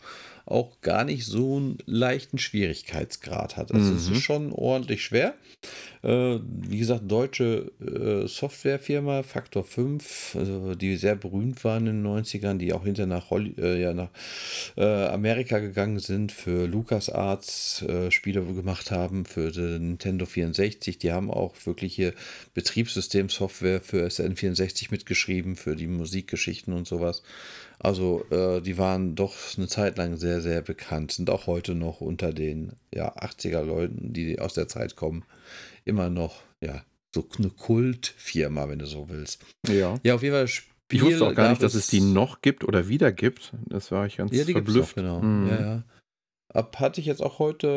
Speaker 1: auch gar nicht so einen leichten Schwierigkeitsgrad hat. Also mhm. es ist schon ordentlich schwer. Äh, wie gesagt, deutsche äh, Softwarefirma, Faktor 5, also die sehr berühmt waren in den 90ern, die auch hinter nach, Holly, äh, ja, nach äh, Amerika gegangen sind, für LucasArts äh, Spiele gemacht haben, für Nintendo 64. Die haben auch wirkliche Betriebssystemsoftware für SN64 mitgeschrieben, für die Musikgeschichten und sowas. Also äh, die waren doch eine Zeit lang sehr, sehr bekannt, sind auch heute noch unter den ja, 80er Leuten, die aus der Zeit kommen, immer noch ja, so eine Kultfirma, wenn du so willst.
Speaker 2: Ja.
Speaker 1: Ja, auf jeden Fall Spiel
Speaker 2: ich wusste auch gar nicht, dass es die noch gibt oder wieder gibt. Das war ich ganz ja, die verblüfft.
Speaker 1: Noch, genau. Mhm. Ja, ja. Ab hatte ich jetzt auch heute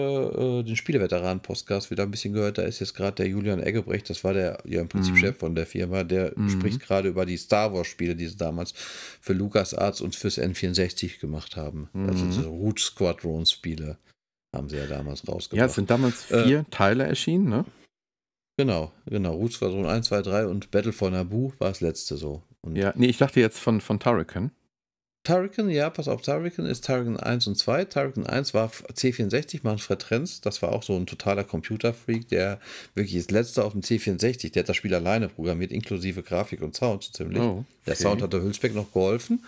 Speaker 1: äh, den Spieleveteranen-Podcast wieder ein bisschen gehört. Da ist jetzt gerade der Julian Eggebrecht, das war der ja im Prinzip mhm. Chef von der Firma, der mhm. spricht gerade über die Star Wars-Spiele, die sie damals für LucasArts und fürs N64 gemacht haben. Mhm. Also diese Root Squadron-Spiele haben sie ja damals rausgebracht. Ja,
Speaker 2: es sind damals vier äh, Teile erschienen, ne?
Speaker 1: Genau, genau. Root Squadron 1, 2, 3 und Battle for Naboo war das letzte so. Und
Speaker 2: ja, nee, ich dachte jetzt von, von Turrican.
Speaker 1: Turrican, ja, pass auf, Turrican ist Turrican 1 und 2. Turrican 1 war C64, Manfred Renz, das war auch so ein totaler Computerfreak, der wirklich das letzte auf dem C64, der hat das Spiel alleine programmiert, inklusive Grafik und Sound so ziemlich. Oh, okay. Der Sound hat der Hülsbeck noch geholfen.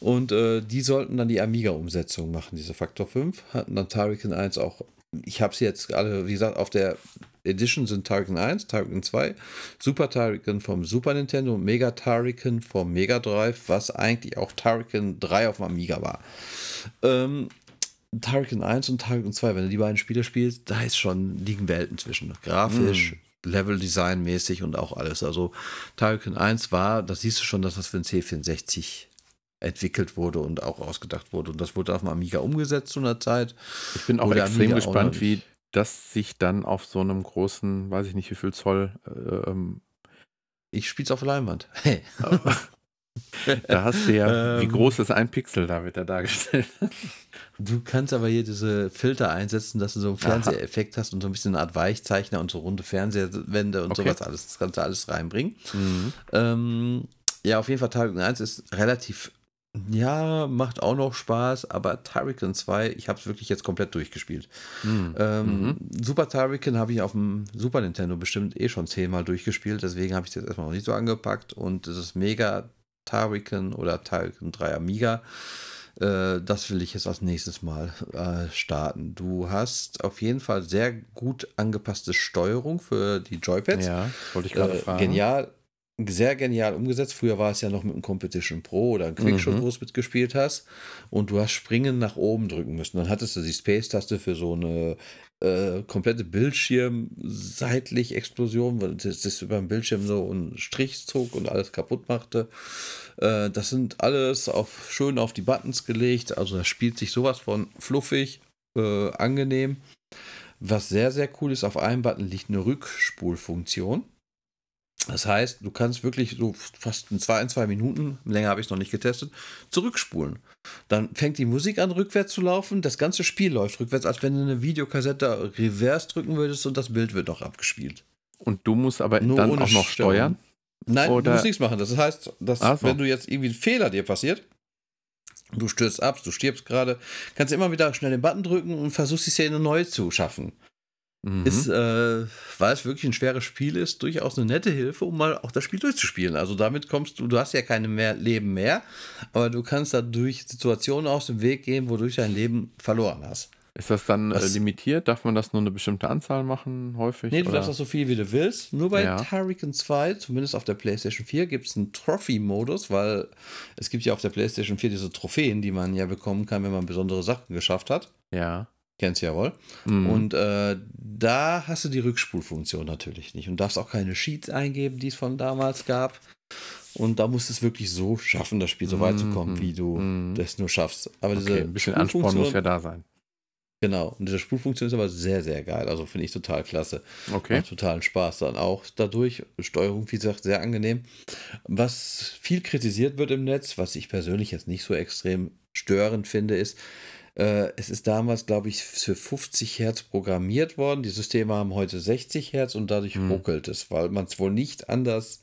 Speaker 1: Und äh, die sollten dann die Amiga-Umsetzung machen, diese Faktor 5. Hatten dann Turrican 1 auch ich habe sie jetzt alle, wie gesagt, auf der Edition sind Turrican 1, Turrican 2, Super Turrican vom Super Nintendo und Mega Turrican vom Mega Drive, was eigentlich auch Turrican 3 auf dem Amiga war. Ähm, Turrican 1 und Turrican 2, wenn du die beiden Spiele spielst, da ist schon, liegen Welten zwischen. Grafisch, mm. Level-Design mäßig und auch alles. Also Turrican 1 war, das siehst du schon, dass das für ein C64 entwickelt wurde und auch ausgedacht wurde. Und das wurde auf dem Amiga umgesetzt zu einer Zeit.
Speaker 2: Ich bin auch extrem gespannt, wie das sich dann auf so einem großen, weiß ich nicht wie viel Zoll. Äh, ähm
Speaker 1: ich spiele es auf Leinwand.
Speaker 2: da hast du ja, wie ähm. groß ist ein Pixel, da wird er dargestellt.
Speaker 1: Du kannst aber hier diese Filter einsetzen, dass du so einen Fernseheffekt hast und so ein bisschen eine Art Weichzeichner und so runde Fernsehwände und okay. sowas alles, das kannst du alles reinbringen. Mhm. Ähm, ja, auf jeden Fall Target 1 ist relativ ja, macht auch noch Spaß, aber Turrican 2, ich habe es wirklich jetzt komplett durchgespielt. Mhm. Ähm, mhm. Super Turrican habe ich auf dem Super Nintendo bestimmt eh schon zehnmal durchgespielt, deswegen habe ich es jetzt erstmal noch nicht so angepackt und das ist Mega Turrican oder Turrican 3 Amiga. Äh, das will ich jetzt als nächstes Mal äh, starten. Du hast auf jeden Fall sehr gut angepasste Steuerung für die Joypads.
Speaker 2: Ja, wollte ich gerade
Speaker 1: äh, fragen. Genial sehr genial umgesetzt. Früher war es ja noch mit einem Competition Pro oder einem Quickshot, wo du es mitgespielt hast. Und du hast Springen nach oben drücken müssen. Dann hattest du die Space-Taste für so eine äh, komplette Bildschirm seitlich Explosion, weil das, das über dem Bildschirm so einen Strich zog und alles kaputt machte. Äh, das sind alles auf, schön auf die Buttons gelegt. Also das spielt sich sowas von fluffig, äh, angenehm. Was sehr, sehr cool ist, auf einem Button liegt eine Rückspulfunktion. Das heißt, du kannst wirklich so fast in zwei, in zwei Minuten, länger habe ich es noch nicht getestet, zurückspulen. Dann fängt die Musik an, rückwärts zu laufen. Das ganze Spiel läuft rückwärts, als wenn du eine Videokassette reverse drücken würdest und das Bild wird noch abgespielt.
Speaker 2: Und du musst aber Nur dann auch noch steuern?
Speaker 1: Nein, Oder? du musst nichts machen. Das heißt, dass, so. wenn du jetzt irgendwie ein Fehler dir passiert, du stürzt ab, du stirbst gerade, kannst du immer wieder schnell den Button drücken und versuchst die Szene neu zu schaffen. Mhm. Ist, äh, weil es wirklich ein schweres Spiel ist, durchaus eine nette Hilfe, um mal auch das Spiel durchzuspielen. Also damit kommst du, du hast ja keine mehr Leben mehr, aber du kannst dadurch Situationen aus dem Weg gehen, wodurch dein Leben verloren hast.
Speaker 2: Ist das dann äh, limitiert? Darf man das nur eine bestimmte Anzahl machen, häufig?
Speaker 1: Nee, du oder? darfst auch so viel, wie du willst. Nur bei ja. Tarican 2, zumindest auf der PlayStation 4, gibt es einen Trophy-Modus, weil es gibt ja auf der PlayStation 4 diese Trophäen, die man ja bekommen kann, wenn man besondere Sachen geschafft hat.
Speaker 2: Ja.
Speaker 1: Kennst du ja wohl. Mhm. Und äh, da hast du die Rückspulfunktion natürlich nicht und darfst auch keine Sheets eingeben, die es von damals gab. Und da musst du es wirklich so schaffen, das Spiel so weit zu kommen, wie du mhm. das nur schaffst. Aber okay, diese
Speaker 2: ein bisschen Ansporn muss ja da sein.
Speaker 1: Genau, und diese Spulfunktion ist aber sehr, sehr geil. Also finde ich total klasse.
Speaker 2: Okay.
Speaker 1: Macht totalen Spaß dann auch dadurch. Steuerung, wie gesagt, sehr angenehm. Was viel kritisiert wird im Netz, was ich persönlich jetzt nicht so extrem störend finde, ist, es ist damals, glaube ich, für 50 Hertz programmiert worden. Die Systeme haben heute 60 Hertz und dadurch hm. ruckelt es, weil man es wohl nicht anders,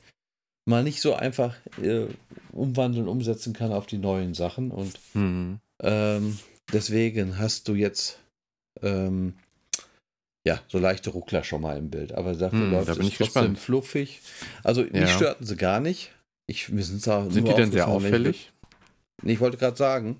Speaker 1: mal nicht so einfach äh, umwandeln, umsetzen kann auf die neuen Sachen. Und hm. ähm, deswegen hast du jetzt ähm, ja, so leichte Ruckler schon mal im Bild. Aber dafür hm,
Speaker 2: läuft da bin es ich trotzdem gespannt.
Speaker 1: fluffig. Also ja. mich störten sie gar nicht. Ich, mir sind,
Speaker 2: sind die denn sehr auffällig?
Speaker 1: Ich wollte gerade sagen,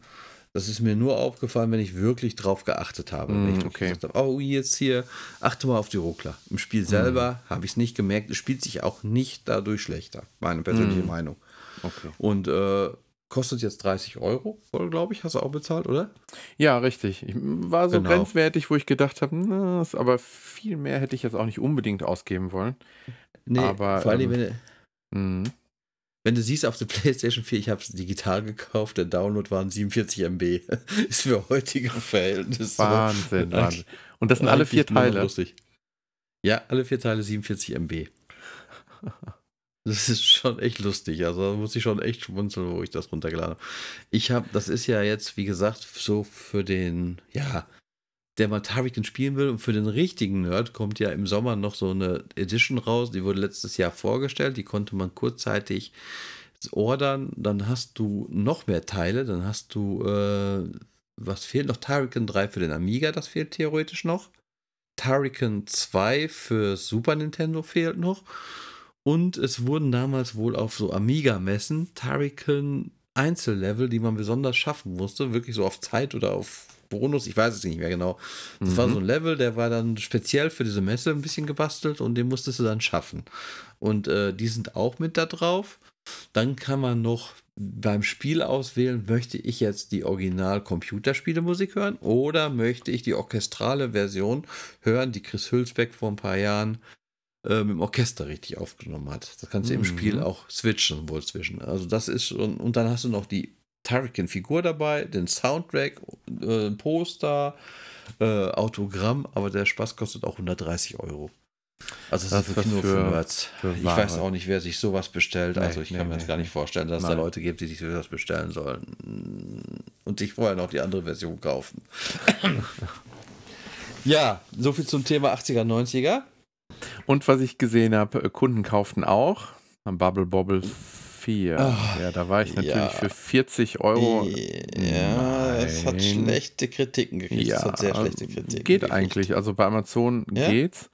Speaker 1: das ist mir nur aufgefallen, wenn ich wirklich drauf geachtet habe. Mm, ich
Speaker 2: okay.
Speaker 1: habe, oh, jetzt hier, achte mal auf die Ruckler. Im Spiel selber mm. habe ich es nicht gemerkt. Es spielt sich auch nicht dadurch schlechter. Meine persönliche mm. Meinung.
Speaker 2: Okay.
Speaker 1: Und äh, kostet jetzt 30 Euro, glaube ich. Hast du auch bezahlt, oder?
Speaker 2: Ja, richtig. Ich war so genau. grenzwertig, wo ich gedacht habe, aber viel mehr hätte ich jetzt auch nicht unbedingt ausgeben wollen.
Speaker 1: Nee,
Speaker 2: aber,
Speaker 1: vor allem, ähm, wenn, mhm wenn du siehst auf der PlayStation 4, ich habe es digital gekauft, der Download waren 47 MB. ist für heutige Verhältnisse.
Speaker 2: Wahnsinn, Wahnsinn. Und das sind alle vier Teile.
Speaker 1: Lustig. Ja, alle vier Teile 47 MB. Das ist schon echt lustig. Also da muss ich schon echt schmunzeln, wo ich das runtergeladen habe. Ich habe, das ist ja jetzt, wie gesagt, so für den, ja, der mal Tariken spielen will. Und für den richtigen Nerd kommt ja im Sommer noch so eine Edition raus. Die wurde letztes Jahr vorgestellt. Die konnte man kurzzeitig ordern. Dann hast du noch mehr Teile. Dann hast du, äh, was fehlt noch? Tariken 3 für den Amiga, das fehlt theoretisch noch. Tariken 2 für Super Nintendo fehlt noch. Und es wurden damals wohl auf so Amiga-Messen Tariken Einzellevel, die man besonders schaffen musste, wirklich so auf Zeit oder auf Bonus, ich weiß es nicht mehr genau. Das mhm. war so ein Level, der war dann speziell für diese Messe ein bisschen gebastelt und den musstest du dann schaffen. Und äh, die sind auch mit da drauf. Dann kann man noch beim Spiel auswählen, möchte ich jetzt die Original-Computerspielemusik hören oder möchte ich die orchestrale Version hören, die Chris Hülsbeck vor ein paar Jahren äh, mit dem Orchester richtig aufgenommen hat. Das kannst du mhm. im Spiel auch switchen wohl zwischen. Also das ist schon, und dann hast du noch die Tarikin-Figur dabei, den Soundtrack, äh, Poster, äh, Autogramm, aber der Spaß kostet auch 130 Euro. Also das, das ist wirklich nur für, Nerds. Für ich weiß auch nicht, wer sich sowas bestellt. Nee, also ich nee, kann mir nee, das gar nicht vorstellen, dass es da Leute gibt, die sich sowas bestellen sollen. Und sich vorher noch die andere Version kaufen. ja, soviel zum Thema 80er, 90er.
Speaker 2: Und was ich gesehen habe, Kunden kauften auch am Bubble Bobble 4. Oh, ja, da war ich natürlich ja. für 40 Euro.
Speaker 1: Ja, es hat schlechte Kritiken gekriegt. Ja, hat sehr schlechte Kritiken.
Speaker 2: Geht gekriegt. eigentlich. Also bei Amazon ja? geht's.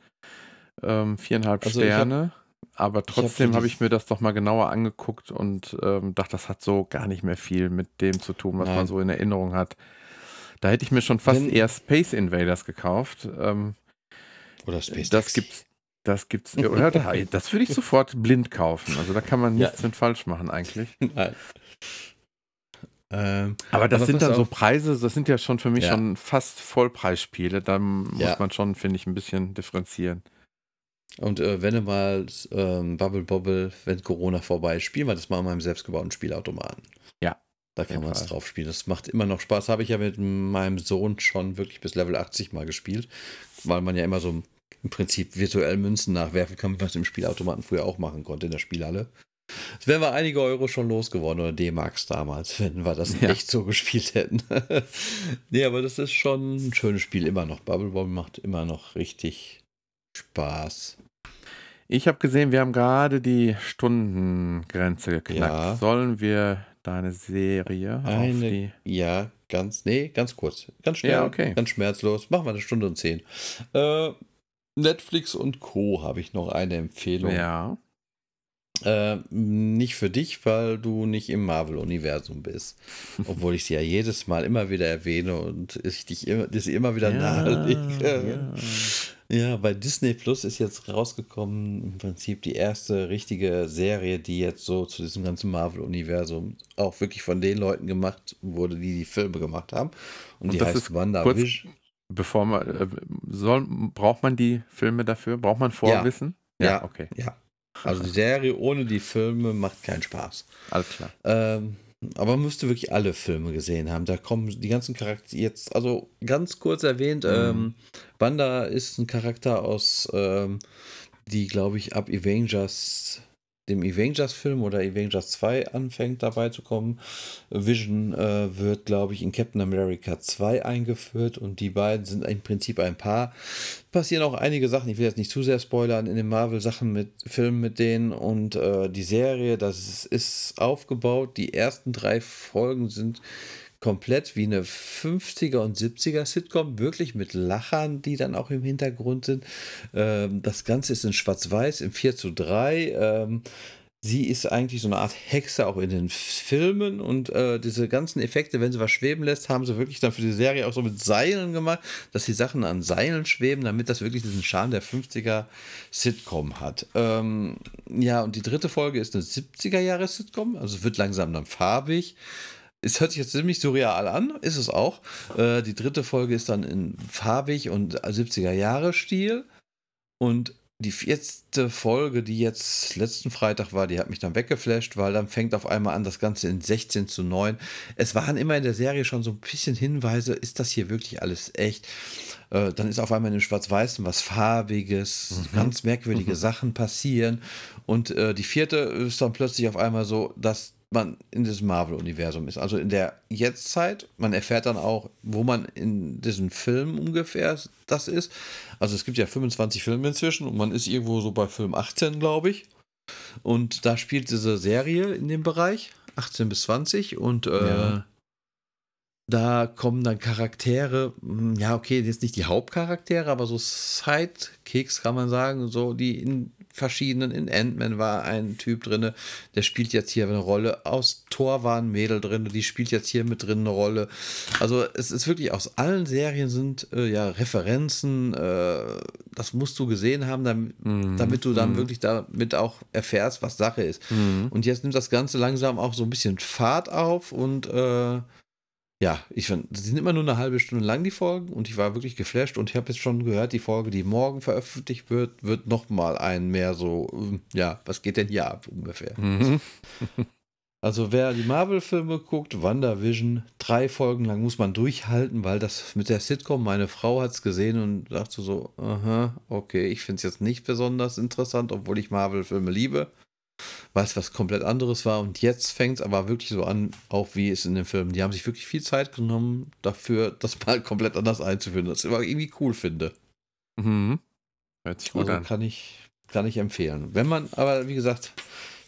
Speaker 2: Ähm, viereinhalb also Sterne. Hab, aber trotzdem habe hab ich mir das doch mal genauer angeguckt und ähm, dachte, das hat so gar nicht mehr viel mit dem zu tun, was Nein. man so in Erinnerung hat. Da hätte ich mir schon fast Wenn, eher Space Invaders gekauft. Ähm,
Speaker 1: oder Space
Speaker 2: Das gibt's Das gibt's. Oder das würde ich sofort blind kaufen. Also da kann man nichts ja. mit falsch machen eigentlich. Nein. Ähm, aber das sind dann so Preise, das sind ja schon für mich ja. schon fast Vollpreisspiele. Da muss ja. man schon, finde ich, ein bisschen differenzieren.
Speaker 1: Und äh, wenn du mal ähm, Bubble Bobble, wenn Corona vorbei ist, spielen wir das mal in meinem selbstgebauten Spielautomaten.
Speaker 2: Ja.
Speaker 1: Da kann man es drauf spielen. Das macht immer noch Spaß. Habe ich ja mit meinem Sohn schon wirklich bis Level 80 mal gespielt, weil man ja immer so im Prinzip virtuell Münzen nachwerfen kann, was im Spielautomaten früher auch machen konnte in der Spielhalle. Das wären wir einige Euro schon losgeworden oder D-Marks damals, wenn wir das ja. echt so gespielt hätten. nee, aber das ist schon ein schönes Spiel immer noch. Bubble Bomb macht immer noch richtig Spaß.
Speaker 2: Ich habe gesehen, wir haben gerade die Stundengrenze geknackt. Ja. Sollen wir deine Serie
Speaker 1: eine, Ja, ganz, nee, ganz kurz. Ganz schnell, ja, okay. ganz schmerzlos. Machen wir eine Stunde und zehn. Äh, Netflix und Co. habe ich noch eine Empfehlung.
Speaker 2: Ja.
Speaker 1: Äh, nicht für dich, weil du nicht im Marvel-Universum bist. Obwohl ich sie ja jedes Mal immer wieder erwähne und ich dich immer, das immer wieder ja, nahelege. Ja. ja, bei Disney Plus ist jetzt rausgekommen im Prinzip die erste richtige Serie, die jetzt so zu diesem ganzen Marvel-Universum auch wirklich von den Leuten gemacht wurde, die die Filme gemacht haben. Und, und die heißt WandaVision.
Speaker 2: Bevor man, äh, soll, braucht man die Filme dafür? Braucht man Vorwissen?
Speaker 1: Ja, ja okay. Ja. Also die Serie ohne die Filme macht keinen Spaß.
Speaker 2: Alles klar.
Speaker 1: Ähm, aber man müsste wirklich alle Filme gesehen haben. Da kommen die ganzen Charaktere jetzt, also ganz kurz erwähnt, mhm. ähm, Banda ist ein Charakter aus, ähm, die glaube ich ab Avengers dem Avengers-Film oder Avengers 2 anfängt dabei zu kommen. Vision äh, wird, glaube ich, in Captain America 2 eingeführt und die beiden sind im Prinzip ein Paar. Passieren auch einige Sachen, ich will jetzt nicht zu sehr spoilern, in den Marvel-Sachen mit Filmen mit denen und äh, die Serie, das ist aufgebaut. Die ersten drei Folgen sind komplett wie eine 50er und 70er Sitcom, wirklich mit Lachern, die dann auch im Hintergrund sind. Ähm, das Ganze ist in Schwarz-Weiß, im 4 zu 3. Ähm, sie ist eigentlich so eine Art Hexe auch in den Filmen und äh, diese ganzen Effekte, wenn sie was schweben lässt, haben sie wirklich dann für die Serie auch so mit Seilen gemacht, dass die Sachen an Seilen schweben, damit das wirklich diesen Charme der 50er Sitcom hat. Ähm, ja, und die dritte Folge ist eine 70er Jahre Sitcom, also wird langsam dann farbig. Es hört sich jetzt ziemlich surreal an, ist es auch. Äh, die dritte Folge ist dann in farbig und 70er-Jahre-Stil. Und die vierte Folge, die jetzt letzten Freitag war, die hat mich dann weggeflasht, weil dann fängt auf einmal an das Ganze in 16 zu 9. Es waren immer in der Serie schon so ein bisschen Hinweise, ist das hier wirklich alles echt? Äh, dann ist auf einmal in dem Schwarz-Weißen was Farbiges, mhm. ganz merkwürdige mhm. Sachen passieren. Und äh, die vierte ist dann plötzlich auf einmal so, dass man in diesem Marvel-Universum ist. Also in der Jetztzeit, man erfährt dann auch, wo man in diesem Film ungefähr das ist. Also es gibt ja 25 Filme inzwischen und man ist irgendwo so bei Film 18, glaube ich. Und da spielt diese Serie in dem Bereich, 18 bis 20. Und äh, ja. Da kommen dann Charaktere, hm, ja, okay, jetzt nicht die Hauptcharaktere, aber so Sidekicks kann man sagen, so die in verschiedenen. In Ant-Man war ein Typ drin, der spielt jetzt hier eine Rolle. Aus Thor war ein Mädel drin, die spielt jetzt hier mit drin eine Rolle. Also es ist wirklich aus allen Serien sind äh, ja Referenzen. Äh, das musst du gesehen haben, damit, mhm. damit du dann mhm. wirklich damit auch erfährst, was Sache ist. Mhm. Und jetzt nimmt das Ganze langsam auch so ein bisschen Fahrt auf und äh, ja, ich fand, sie sind immer nur eine halbe Stunde lang, die Folgen, und ich war wirklich geflasht und ich habe jetzt schon gehört, die Folge, die morgen veröffentlicht wird, wird nochmal ein mehr so, ähm, ja, was geht denn hier ab ungefähr? Mhm. Also wer die Marvel-Filme guckt, WandaVision, drei Folgen lang muss man durchhalten, weil das mit der Sitcom, meine Frau hat es gesehen und dachte so, aha, okay, ich finde es jetzt nicht besonders interessant, obwohl ich Marvel-Filme liebe weil es was komplett anderes war. Und jetzt fängt es aber wirklich so an, auch wie es in den Filmen. Die haben sich wirklich viel Zeit genommen dafür, das mal komplett anders einzuführen, was ich aber irgendwie cool finde.
Speaker 2: Mhm. Hört sich gut
Speaker 1: also
Speaker 2: an.
Speaker 1: Kann ich, kann ich empfehlen. Wenn man, aber wie gesagt,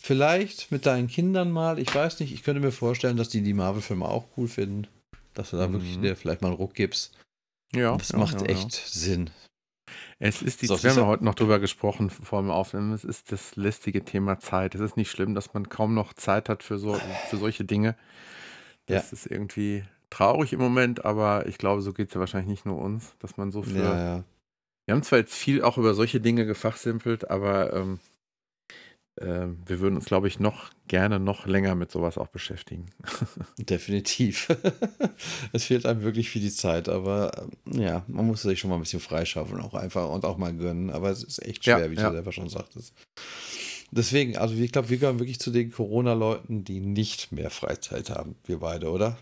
Speaker 1: vielleicht mit deinen Kindern mal, ich weiß nicht, ich könnte mir vorstellen, dass die die Marvel-Filme auch cool finden. Dass du da mhm. wirklich dir vielleicht mal einen Ruck gibst. Ja. das ja, macht ja, echt ja. Sinn.
Speaker 2: Es ist die, so, wir haben ja heute noch drüber gesprochen vor dem Aufnehmen, es ist das lästige Thema Zeit. Es ist nicht schlimm, dass man kaum noch Zeit hat für, so, für solche Dinge. Das ja. ist irgendwie traurig im Moment, aber ich glaube, so geht es ja wahrscheinlich nicht nur uns, dass man so für
Speaker 1: ja, ja.
Speaker 2: Wir haben zwar jetzt viel auch über solche Dinge gefachsimpelt, aber ähm, äh, wir würden uns, glaube ich, noch gerne noch länger mit sowas auch beschäftigen.
Speaker 1: Definitiv. es fehlt einem wirklich viel die Zeit, aber äh, ja, man muss sich schon mal ein bisschen freischaffen, auch einfach und auch mal gönnen. Aber es ist echt schwer, ja, wie ja. du selber schon sagtest. Deswegen, also ich glaube, wir gehören wirklich zu den Corona-Leuten, die nicht mehr Freizeit haben. Wir beide, oder?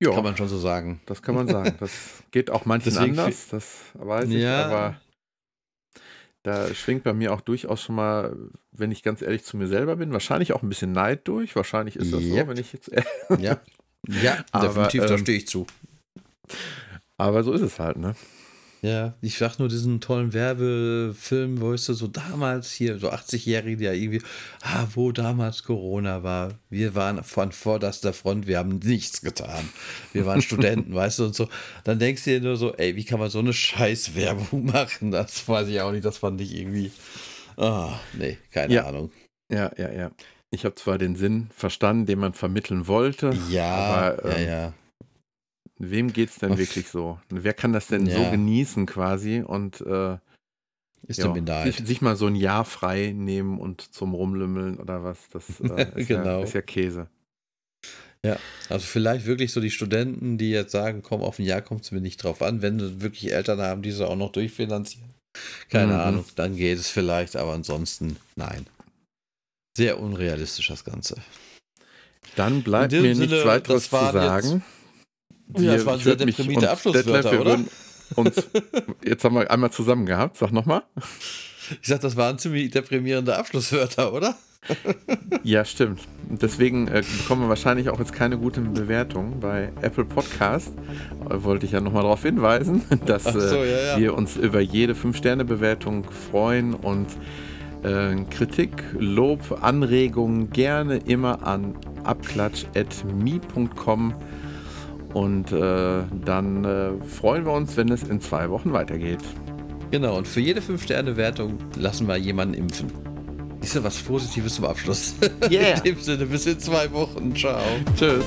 Speaker 2: Ja. Kann man schon so sagen. Das kann man sagen. Das geht auch manchen Deswegen anders, das weiß ich, ja. aber da schwingt bei mir auch durchaus schon mal, wenn ich ganz ehrlich zu mir selber bin, wahrscheinlich auch ein bisschen Neid durch. Wahrscheinlich ist das yep. so, wenn ich jetzt.
Speaker 1: ja, ja aber, definitiv, ähm, da stehe ich zu.
Speaker 2: Aber so ist es halt, ne?
Speaker 1: Ja, ich sag nur diesen tollen Werbefilm, wo ist du, so damals hier, so 80-Jährige, der irgendwie, ah, wo damals Corona war. Wir waren von vorderster Front, wir haben nichts getan. Wir waren Studenten, weißt du, und so. Dann denkst du dir nur so, ey, wie kann man so eine scheiß Werbung machen? Das weiß ich auch nicht, das fand ich irgendwie, ah, oh, nee, keine
Speaker 2: ja.
Speaker 1: Ahnung.
Speaker 2: Ja, ja, ja. Ich habe zwar den Sinn verstanden, den man vermitteln wollte.
Speaker 1: Ja, aber, ähm, ja, ja.
Speaker 2: Wem geht es denn Auf, wirklich so? Wer kann das denn ja. so genießen quasi und äh,
Speaker 1: ist ja,
Speaker 2: sich, sich, mal so ein Jahr frei nehmen und zum Rumlümmeln oder was? Das äh, ist, genau. ja, ist ja Käse.
Speaker 1: Ja, also vielleicht wirklich so die Studenten, die jetzt sagen, komm, auf ein Jahr kommt es mir nicht drauf an, wenn sie wirklich Eltern haben, die sie auch noch durchfinanzieren. Keine mhm. Ahnung, dann geht es vielleicht, aber ansonsten nein. Sehr unrealistisch das Ganze.
Speaker 2: Dann bleibt mir Sinne, nichts weiteres zu sagen. Jetzt,
Speaker 1: ja, das waren sehr deprimierte Abschlusswörter, oder?
Speaker 2: Uns, jetzt haben wir einmal zusammen gehabt. Sag nochmal.
Speaker 1: Ich sag, das waren ziemlich deprimierende Abschlusswörter, oder?
Speaker 2: ja, stimmt. Deswegen äh, bekommen wir wahrscheinlich auch jetzt keine gute Bewertung bei Apple Podcast. Äh, wollte ich ja nochmal darauf hinweisen, dass so, äh, ja, ja. wir uns über jede 5-Sterne-Bewertung freuen und äh, Kritik, Lob, Anregungen gerne immer an abklatsch.me.com und äh, dann äh, freuen wir uns, wenn es in zwei Wochen weitergeht.
Speaker 1: Genau, und für jede 5-Sterne-Wertung lassen wir jemanden impfen. Ist ja was Positives zum Abschluss. Yeah. in dem Sinne, bis in zwei Wochen. Ciao.
Speaker 2: Tschüss.